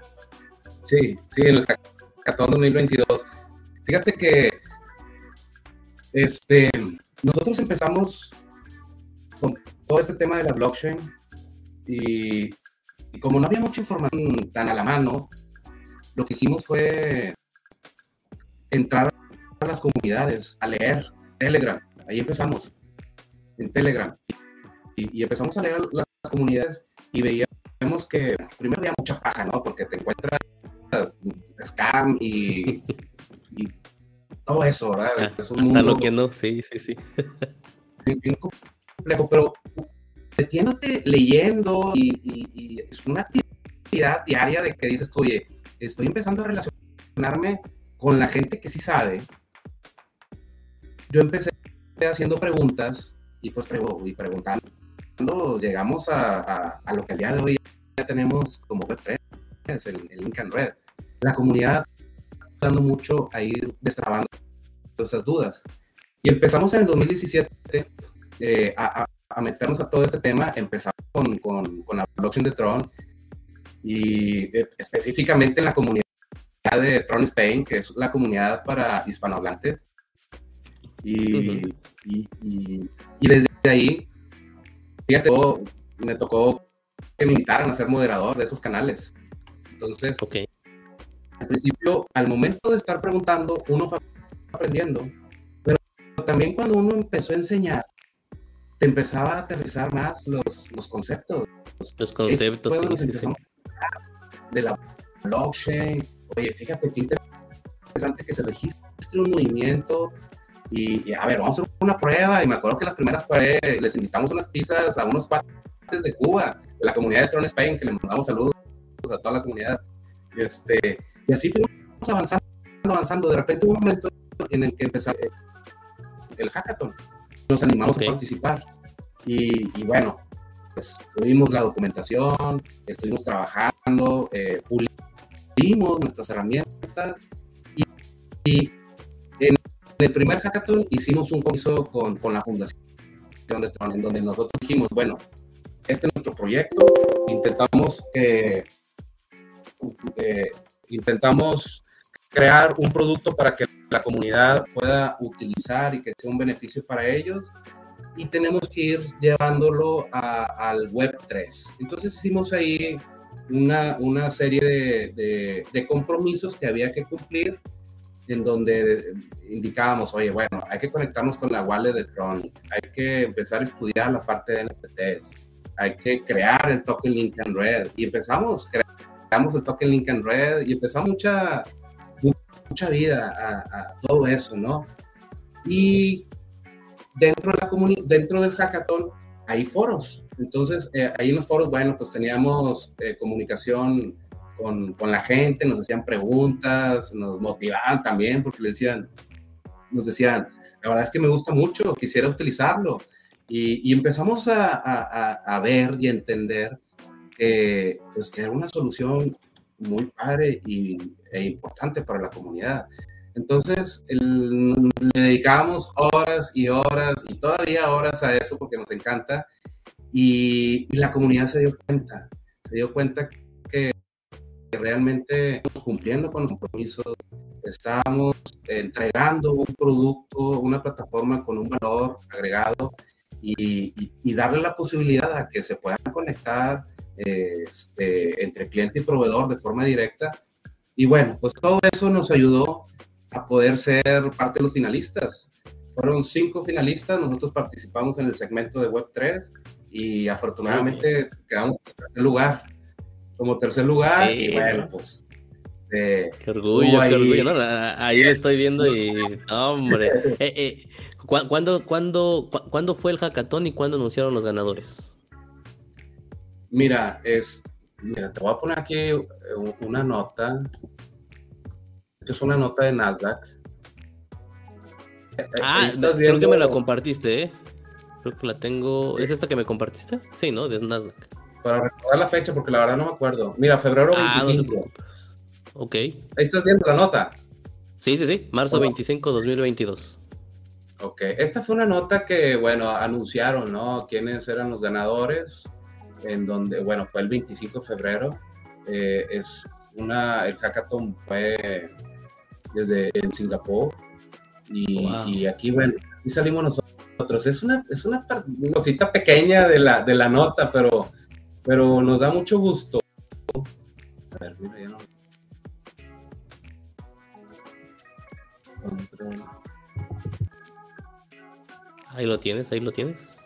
B: Sí, sí, en el Hackathon 2022. Fíjate que este, nosotros empezamos con todo este tema de la blockchain y, como no había mucha información tan a la mano, lo que hicimos fue entrar a las comunidades, a leer Telegram. Ahí empezamos, en Telegram. Y, y empezamos a leer las comunidades y veíamos que primero había mucha paja, ¿no? Porque te encuentras scam y, todo eso, ¿verdad?
A: Ah, es un hasta lo que no, sí, sí, sí.
B: Bien complejo, pero metiéndote leyendo y, es una actividad diaria de que dices tú, oye, estoy empezando a relacionarme con la gente que sí sabe. Yo empecé haciendo preguntas y pues y preguntando llegamos a, a, lo que al día de hoy ya tenemos como Web3 el, el Lincoln Red. La comunidad está dando mucho a ir destrabando esas dudas. Y empezamos en el 2017 eh, a, a, meternos a todo este tema. Empezamos con, con, con la blockchain de Tron y eh, específicamente en la comunidad de Tron Spain, que es la comunidad para hispanohablantes. Y, y, y, y, desde ahí, fíjate, me tocó que me invitaran a ser moderador de esos canales. Entonces, okay. al principio, al momento de estar preguntando, uno fue aprendiendo, pero también cuando uno empezó a enseñar, te empezaba a aterrizar más los, los conceptos.
A: Los conceptos, sí, sí,
B: De la blockchain. Oye, fíjate qué interesante que se registre un movimiento y, a ver, vamos a hacer una prueba. Y me acuerdo que las primeras pruebas les invitamos unas pizzas a unos cuates de Cuba, de la comunidad de Tron Spain, que le mandamos saludos a toda la comunidad. Este, y así fuimos avanzando, avanzando. De repente hubo un momento en el que empezó el hackathon. Nos animamos a participar. Y, bueno, pues tuvimos la documentación, estuvimos trabajando, eh, pulimos nuestras herramientas. Y, en el primer hackathon hicimos un compromiso con, con la fundación de Tron, en donde nosotros dijimos, bueno, este es nuestro proyecto, intentamos que eh, intentamos crear un producto para que la comunidad pueda utilizar y que sea un beneficio para ellos y tenemos que ir llevándolo al Web 3. Entonces hicimos ahí una, una serie de, de, compromisos que había que cumplir en donde indicábamos, oye, bueno, hay que conectarnos con la wallet de Tron, hay que empezar a estudiar la parte de NFTs, hay que crear el token Lincoln Red y empezamos, crear creamos el token Lincoln Red y empezó mucha, mucha vida a, todo eso, ¿no? Y dentro, de la dentro del hackathon hay foros. Entonces, eh, ahí en los foros, bueno, pues teníamos eh, comunicación con, con, la gente, nos hacían preguntas, nos motivaban también porque le decían, nos decían, la verdad es que me gusta mucho, quisiera utilizarlo. Y, y empezamos a, a, a, ver y entender que, pues, era una solución muy padre y, e importante para la comunidad. Entonces, le dedicábamos horas y horas y todavía horas a eso porque nos encanta y, la comunidad se dio cuenta, se dio cuenta que, realmente estamos cumpliendo con los compromisos, estamos entregando un producto, una plataforma con un valor agregado y, darle la posibilidad a que se puedan conectar este, entre cliente y proveedor de forma directa. Y bueno, pues todo eso nos ayudó a poder ser parte de los finalistas. Fueron cinco finalistas, nosotros participamos en el segmento de Web3 y afortunadamente quedamos en tercer lugar. Como tercer lugar, y bueno, pues
A: qué orgullo, qué orgullo. Ahí lo estoy viendo y, [laughs] hombre. Eh, eh, ¿cuándo, cuándo, fue el hackathon y cuándo anunciaron los ganadores?
B: Mira, es, mira, te voy a poner aquí eh, una nota. Es una nota de Nasdaq.
A: Ah, creo que me la compartiste, ¿eh? Creo que la tengo. ¿Es esta que me compartiste? Sí, ¿no? De Nasdaq.
B: Para recordar la fecha, porque la verdad no me acuerdo. Mira, febrero 25. Ah,
A: ok.
B: Ahí estás viendo la nota.
A: Sí, sí, sí. Marzo 25, 2022.
B: Ok. Esta fue una nota que, bueno, anunciaron, ¿no? Quiénes eran los ganadores. En donde, bueno, fue el 25 de febrero. Eh, es una. El hackathon fue desde en Singapur. Y, aquí, bueno, aquí salimos nosotros. Es una, es una cosita pequeña de la, de la nota, pero, pero nos da mucho gusto. A ver, mira, ya no.
A: Ahí lo tienes, ahí lo tienes.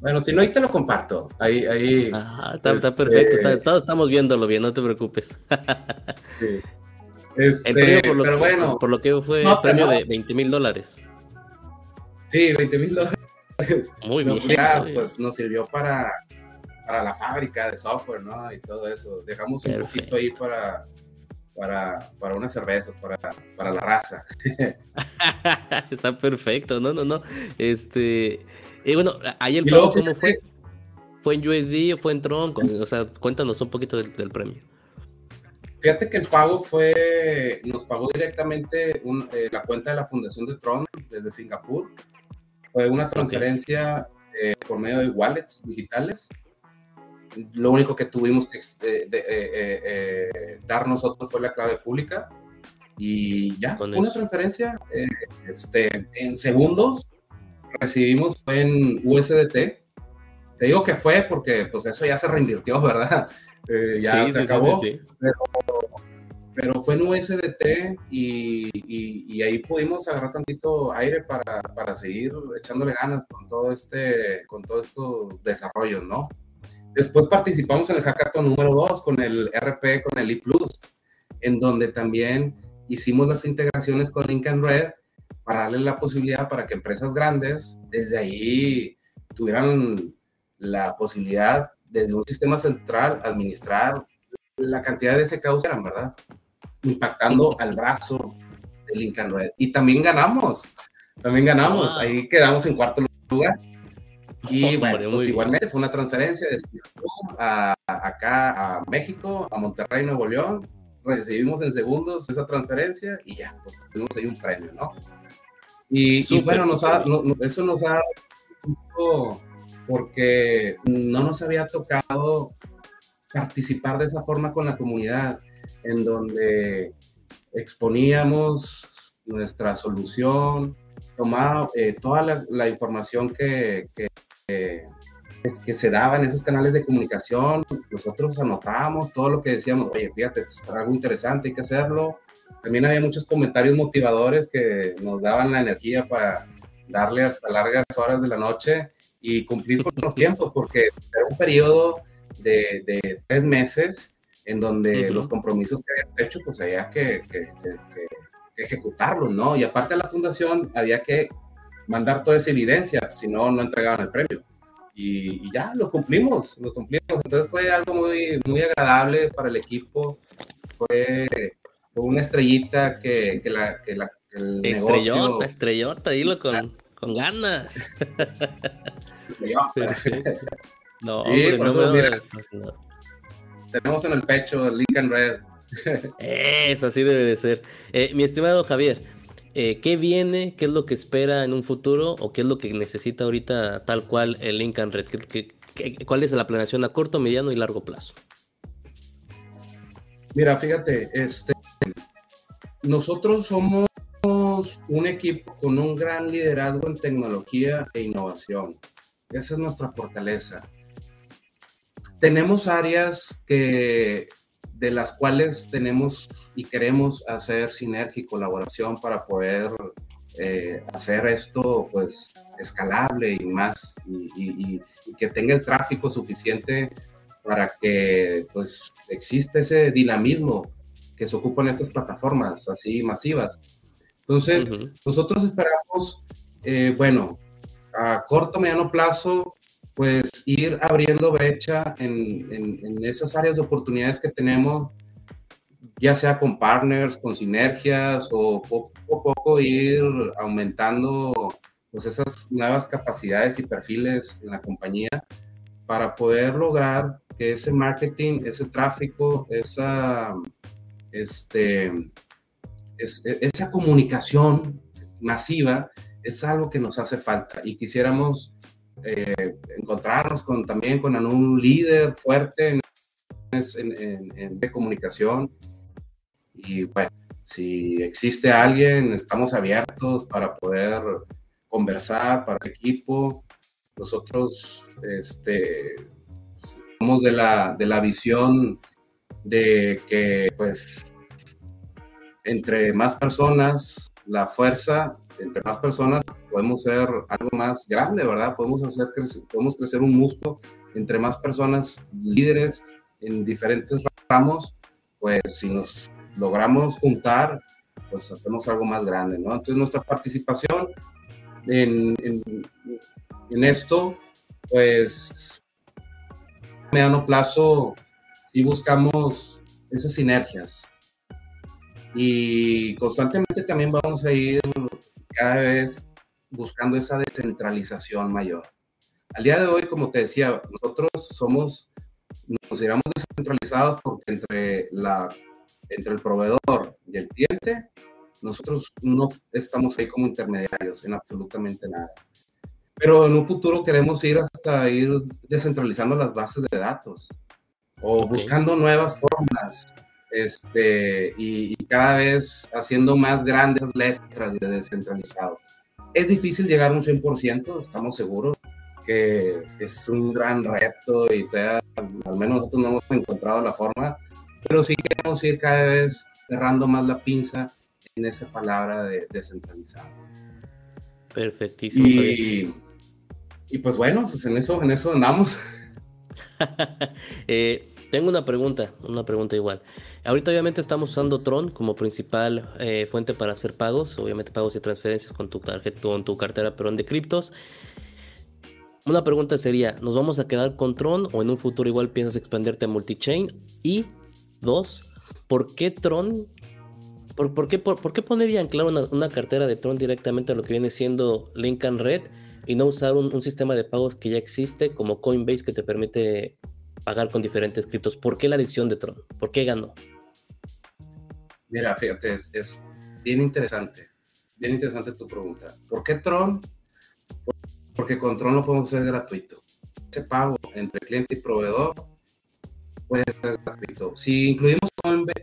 B: Bueno, si no, ahí te lo comparto. Ahí, ahí.
A: está, este, perfecto. todos estamos viéndolo bien, no te preocupes. [laughs]
B: sí. Este,
A: por lo
B: pero
A: que,
B: bueno.
A: Por lo que fue el premio de 20 mil dólares.
B: Sí, 20 mil dólares.
A: Muy bien.
B: Ya, pues nos sirvió para, para la fábrica de software, ¿no? Y todo eso. Dejamos un poquito ahí para, para, para unas cervezas, para, para la raza. [laughs] [laughs]
A: Está perfecto, no, no, no. Este. Y bueno, ahí el pago, ¿cómo fue? ¿Fue en USD o fue en Tron? O sea, cuéntanos un poquito del, premio.
B: Fíjate que el pago fue, nos pagó directamente eh, la cuenta de la Fundación de Tron desde Singapur. Fue una transferencia eh, por medio de wallets digitales lo único que tuvimos que eh, eh, eh, dar nosotros fue la clave pública y ya, una transferencia este, en segundos recibimos fue en USDT. Te digo que fue porque pues eso ya se reinvirtió, [laughs] ¿verdad? ya se acabó. pero, fue en USDT y, y, ahí pudimos agarrar tantito aire para, para seguir echándole ganas con todo este, con todos estos desarrollos, ¿no? Después participamos en el hackathon número 2 con el RP, con el ePlus, en donde también hicimos las integraciones con Lincoln Red para darle la posibilidad para que empresas grandes desde ahí tuvieran la posibilidad desde un sistema central administrar la cantidad de SKUs eran, ¿verdad? Impactando al brazo de Lincoln Red. Y también ganamos, también ganamos, ahí quedamos en cuarto lugar. Y bueno, pues igualmente fue una transferencia de a, acá a México, a Monterrey, Nuevo León. Recibimos en segundos esa transferencia y ya, pues tuvimos ahí un premio, ¿no? Y, bueno, nos eso nos ha porque no nos había tocado participar de esa forma con la comunidad, en donde exponíamos nuestra solución, tomaba eh, toda la, información que, que se daban en esos canales de comunicación, nosotros anotábamos todo lo que decíamos, oye, fíjate, esto es algo interesante, hay que hacerlo. También había muchos comentarios motivadores que nos daban la energía para darle hasta largas horas de la noche y cumplir con los [laughs] tiempos, porque era un periodo de, de tres meses en donde los compromisos que habían hecho, pues había que, que, que, ejecutarlos, ¿no? Y aparte de la fundación, había que mandar toda esa evidencia, si no, no entregaban el premio y, ya lo cumplimos, lo cumplimos. Entonces fue algo muy, muy agradable para el equipo. Fue, una estrellita que, que la, que la
A: el estrellota, negocio... estrellota, dilo con, con ganas. [laughs] no, hombre, no,
B: Tenemos en el pecho el Lincoln Red.
A: Eso así debe de ser. Eh, mi estimado Javier, eh, qué viene, qué es lo que espera en un futuro o qué es lo que necesita ahorita tal cual el Lincoln Red, cuál es la planeación a corto, mediano y largo plazo.
B: Mira, fíjate, este, nosotros somos un equipo con un gran liderazgo en tecnología e innovación. Esa es nuestra fortaleza. Tenemos áreas que, de las cuales tenemos y queremos hacer sinergia y colaboración para poder eh, hacer esto pues escalable y más y, que tenga el tráfico suficiente para que pues exista ese dinamismo que se ocupan estas plataformas así masivas. Entonces, nosotros esperamos, eh, bueno, a corto, mediano plazo, pues ir abriendo brecha en, en, esas áreas de oportunidades que tenemos, ya sea con partners, con sinergias o poco a poco ir aumentando pues esas nuevas capacidades y perfiles en la compañía para poder lograr que ese marketing, ese tráfico, esa, este, esa comunicación masiva es algo que nos hace falta y quisiéramos eh, encontrarnos con, también con un líder fuerte en, en, de comunicación. Y bueno, si existe alguien, estamos abiertos para poder conversar, para el equipo. Nosotros este, somos de la, de la visión de que pues entre más personas, la fuerza entre más personas podemos ser algo más grande, ¿verdad? Podemos hacer crecer, podemos crecer un músculo entre más personas líderes en diferentes ramos, pues si nos logramos juntar, pues hacemos algo más grande, ¿no? Entonces nuestra participación en, en, esto, pues a mediano plazo, sí buscamos esas sinergias. Y constantemente también vamos a ir cada vez buscando esa descentralización mayor. Al día de hoy, como te decía, nosotros somos, nos consideramos descentralizados porque entre, la, entre el proveedor y el cliente, nosotros no estamos ahí como intermediarios en absolutamente nada. Pero en un futuro queremos ir hasta ir descentralizando las bases de datos o buscando nuevas formas este, y, cada vez haciendo más grandes letras de descentralizado. Es difícil llegar a un 100%, estamos seguros que es un gran reto y al menos nosotros no hemos encontrado la forma, pero sí queremos ir cada vez cerrando más la pinza en esa palabra de descentralizado.
A: Perfectísimo.
B: Y, y, pues bueno, pues en eso, en eso andamos. [laughs]
A: eh, tengo una pregunta, una pregunta igual. Ahorita obviamente estamos usando Tron como principal eh, fuente para hacer pagos, obviamente pagos y transferencias con tu tarjeta, con tu cartera, perdón, de criptos. Una pregunta sería, ¿nos vamos a quedar con Tron o en un futuro igual piensas expanderte a multichain? Y dos, ¿por qué Tron? ¿Por, qué, por, qué ponerían claro una, cartera de Tron directamente a lo que viene siendo Lincoln Red y no usar un sistema de pagos que ya existe como Coinbase que te permite pagar con diferentes criptos. ¿Por qué la decisión de Tron? ¿Por qué ganó?
B: Mira, fíjate, es, bien interesante. Bien interesante tu pregunta. ¿Por qué Tron? Porque con Tron lo podemos hacer gratuito. Ese pago entre cliente y proveedor puede ser gratuito. Si incluimos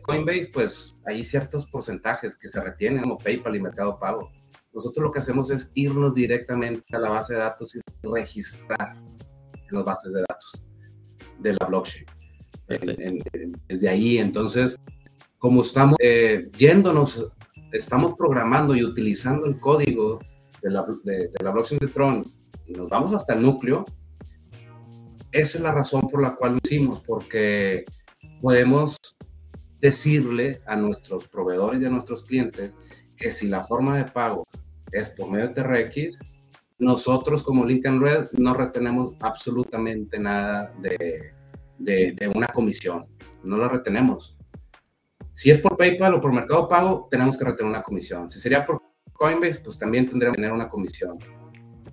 B: Coinbase, pues hay ciertos porcentajes que se retienen, como PayPal y Mercado Pago. Nosotros lo que hacemos es irnos directamente a la base de datos y registrar en las bases de datos de la blockchain. desde ahí, entonces, como estamos eh, yéndonos, estamos programando y utilizando el código de la, de, la blockchain de Tron y nos vamos hasta el núcleo, esa es la razón por la cual lo hicimos, porque podemos decirle a nuestros proveedores y a nuestros clientes que si la forma de pago es por medio de TRX, nosotros como Lincoln Red no retenemos absolutamente nada de, de, una comisión, no la retenemos. Si es por PayPal o por Mercado Pago, tenemos que retener una comisión. Si sería por Coinbase, pues también tendremos que tener una comisión.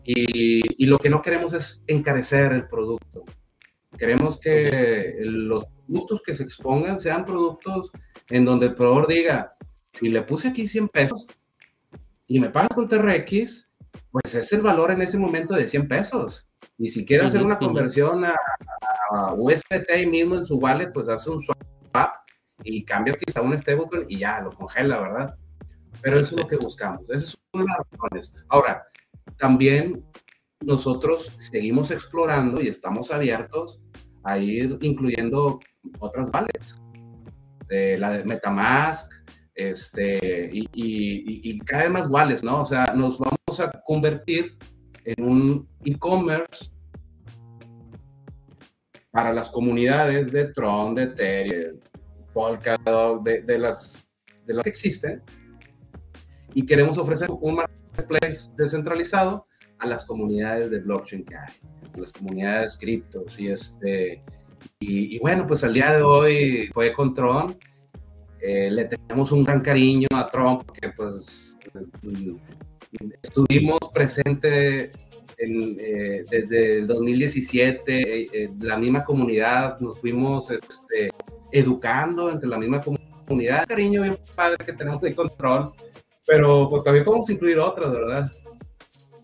B: Y, y, lo que no queremos es encarecer el producto. Queremos que los productos que se expongan sean productos en donde el proveedor diga, si le puse aquí 100 pesos y me pagas con TRX, pues es el valor en ese momento de 100 pesos. Y si quiere hacer una conversión a, UST mismo en su wallet, pues hace un swap y cambia quizá un stablecoin y ya lo congela, ¿verdad? Pero eso es lo que buscamos. Esa es una de las razones. Ahora, también nosotros seguimos explorando y estamos abiertos a ir incluyendo otras wallets. la de Metamask, este, y, y, y, cada vez más wallets, ¿no? O sea, nos vamos a convertir en un e-commerce para las comunidades de Tron, de Ethereum, Polkadot, de, de, las, de las que existen, y queremos ofrecer un marketplace descentralizado a las comunidades de blockchain que hay, a las comunidades criptos y este y, bueno pues al día de hoy fue con Tron eh, le tenemos un gran cariño a Tron porque pues estuvimos presentes eh, desde el 2017 eh, la misma comunidad nos fuimos este, educando entre la misma comunidad cariño bien padre que tenemos de control pero pues también podemos incluir otras, ¿verdad?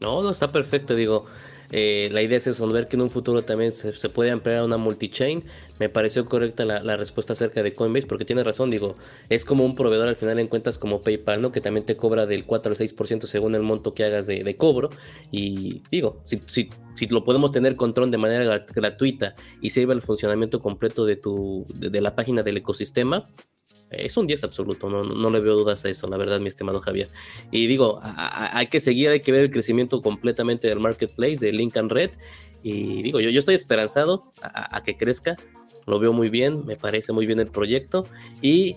A: No, no, está perfecto, digo. Eh, la idea es resolver que en un futuro también se, puede ampliar una multi-chain. Me pareció correcta la, respuesta acerca de Coinbase, porque tiene razón, digo, es como un proveedor al final en cuentas como PayPal, ¿no? Que también te cobra del 4 al 6% según el monto que hagas de, cobro. Y digo, si, si, si, lo podemos tener control de manera gratuita y sirve el funcionamiento completo de, tu, de la página del ecosistema, es un 10 absoluto, no, no, le veo dudas a eso, la verdad, mi estimado Javier. Y digo, hay que seguir, hay que ver el crecimiento completamente del marketplace, de Lincoln Red. Y digo, yo, yo estoy esperanzado a, que crezca, lo veo muy bien, me parece muy bien el proyecto. Y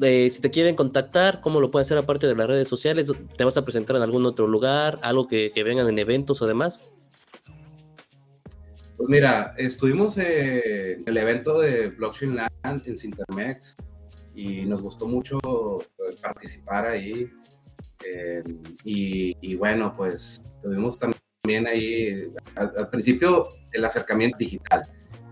A: eh, si te quieren contactar, ¿cómo lo pueden hacer aparte de las redes sociales? ¿Te vas a presentar en algún otro lugar? ¿Algo que, que vengan en eventos o demás?
B: Pues mira, estuvimos en el evento de Blockchain Land en Sintermex y nos gustó mucho pues, participar ahí. Eh, y, bueno, pues tuvimos también ahí al, principio el acercamiento digital.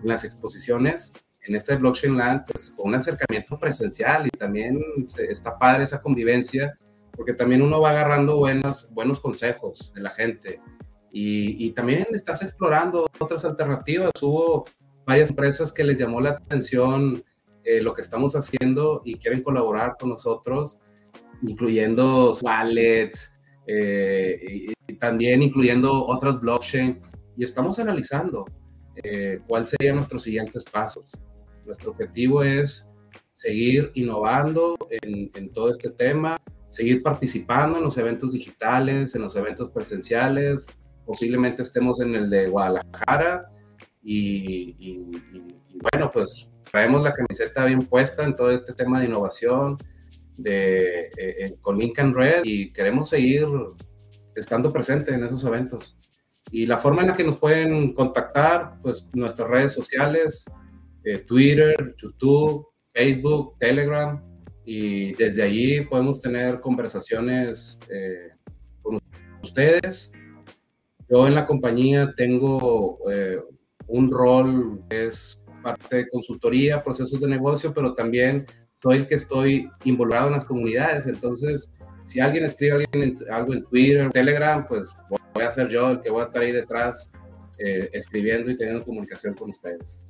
B: En las exposiciones, en este Blockchain Land, pues fue un acercamiento presencial y también está padre esa convivencia, porque también uno va agarrando buenas, buenos consejos de la gente. Y, y, también estás explorando otras alternativas. Hubo varias empresas que les llamó la atención eh, lo que estamos haciendo y quieren colaborar con nosotros, incluyendo wallets eh, y, también incluyendo otras blockchain. Y estamos analizando eh, cuáles serían nuestros siguientes pasos. Nuestro objetivo es seguir innovando en, todo este tema, seguir participando en los eventos digitales, en los eventos presenciales. Posiblemente estemos en el de Guadalajara y bueno, pues traemos la camiseta bien puesta en todo este tema de innovación de, eh, eh, con Lincoln Red y queremos seguir estando presente en esos eventos. Y la forma en la que nos pueden contactar, pues nuestras redes sociales, eh, Twitter, YouTube, Facebook, Telegram, y desde allí podemos tener conversaciones con ustedes. Yo en la compañía tengo un rol que es parte de consultoría, procesos de negocio, pero también soy el que estoy involucrado en las comunidades. Entonces, si alguien escribe algo en Twitter, Telegram, pues voy a ser yo el que voy a estar ahí detrás eh, escribiendo y teniendo comunicación con ustedes.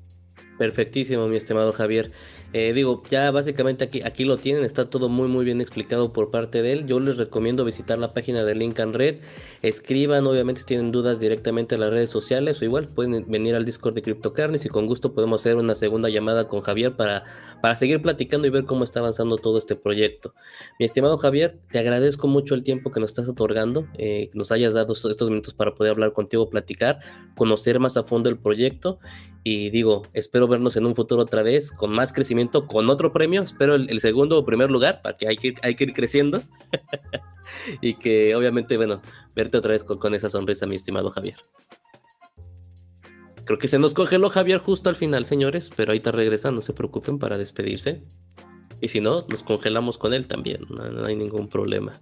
A: Perfectísimo, mi estimado Javier. Eh, digo, ya básicamente aquí, aquí lo tienen, está todo muy muy bien explicado por parte de él. Yo les recomiendo visitar la página de Lincoln Red. Escriban, obviamente, si tienen dudas directamente en las redes sociales o igual pueden venir al Discord de CryptoCarnes y con gusto podemos hacer una segunda llamada con Javier para, para seguir platicando y ver cómo está avanzando todo este proyecto. Mi estimado Javier, te agradezco mucho el tiempo que nos estás otorgando, eh, que nos hayas dado estos minutos para poder hablar contigo, platicar, conocer más a fondo el proyecto y digo, espero vernos en un futuro otra vez con más crecimiento, con otro premio. Espero el, segundo o primer lugar, para que hay que, hay que ir creciendo. [laughs] y que obviamente, bueno, verte otra vez con, esa sonrisa, mi estimado Javier. Creo que se nos congeló Javier justo al final, señores, pero ahí está regresando, no se preocupen para despedirse. Y si no, nos congelamos con él también, no, hay ningún problema.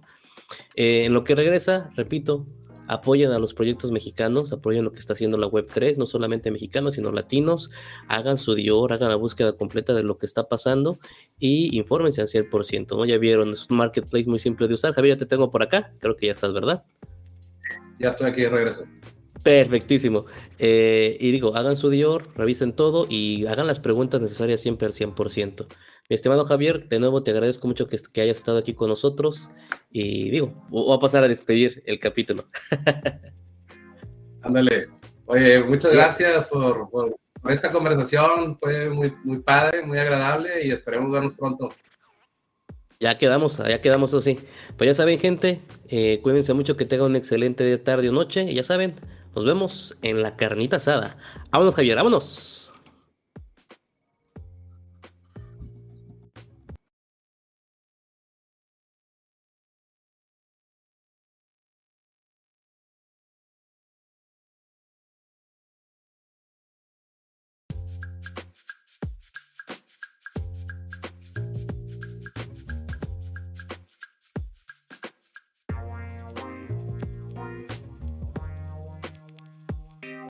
A: Eh, en lo que regresa, repito, apoyen a los proyectos mexicanos, apoyen lo que está haciendo la Web3, no solamente mexicanos, sino latinos, hagan su Dior, hagan la búsqueda completa de lo que está pasando y infórmense al 100%, ¿no? Ya vieron, es un marketplace muy simple de usar. Javier, ya te tengo por acá, creo que ya estás, ¿verdad?
B: Ya estoy aquí, regreso.
A: Perfectísimo. Eh, y digo, hagan su Dior, revisen todo y hagan las preguntas necesarias siempre al 100%. Mi estimado Javier, de nuevo te agradezco mucho que, que hayas estado aquí con nosotros y digo, voy a pasar a despedir el capítulo. [laughs]
B: Ándale. Oye, muchas gracias por, por, esta conversación. Fue muy, muy padre, muy agradable y esperemos vernos pronto.
A: Ya quedamos, ya quedamos así. Pues ya saben, gente, eh, cuídense mucho, que tengan un excelente tarde o noche. Y ya saben, nos vemos en la carnita asada. Vámonos, Javier, vámonos.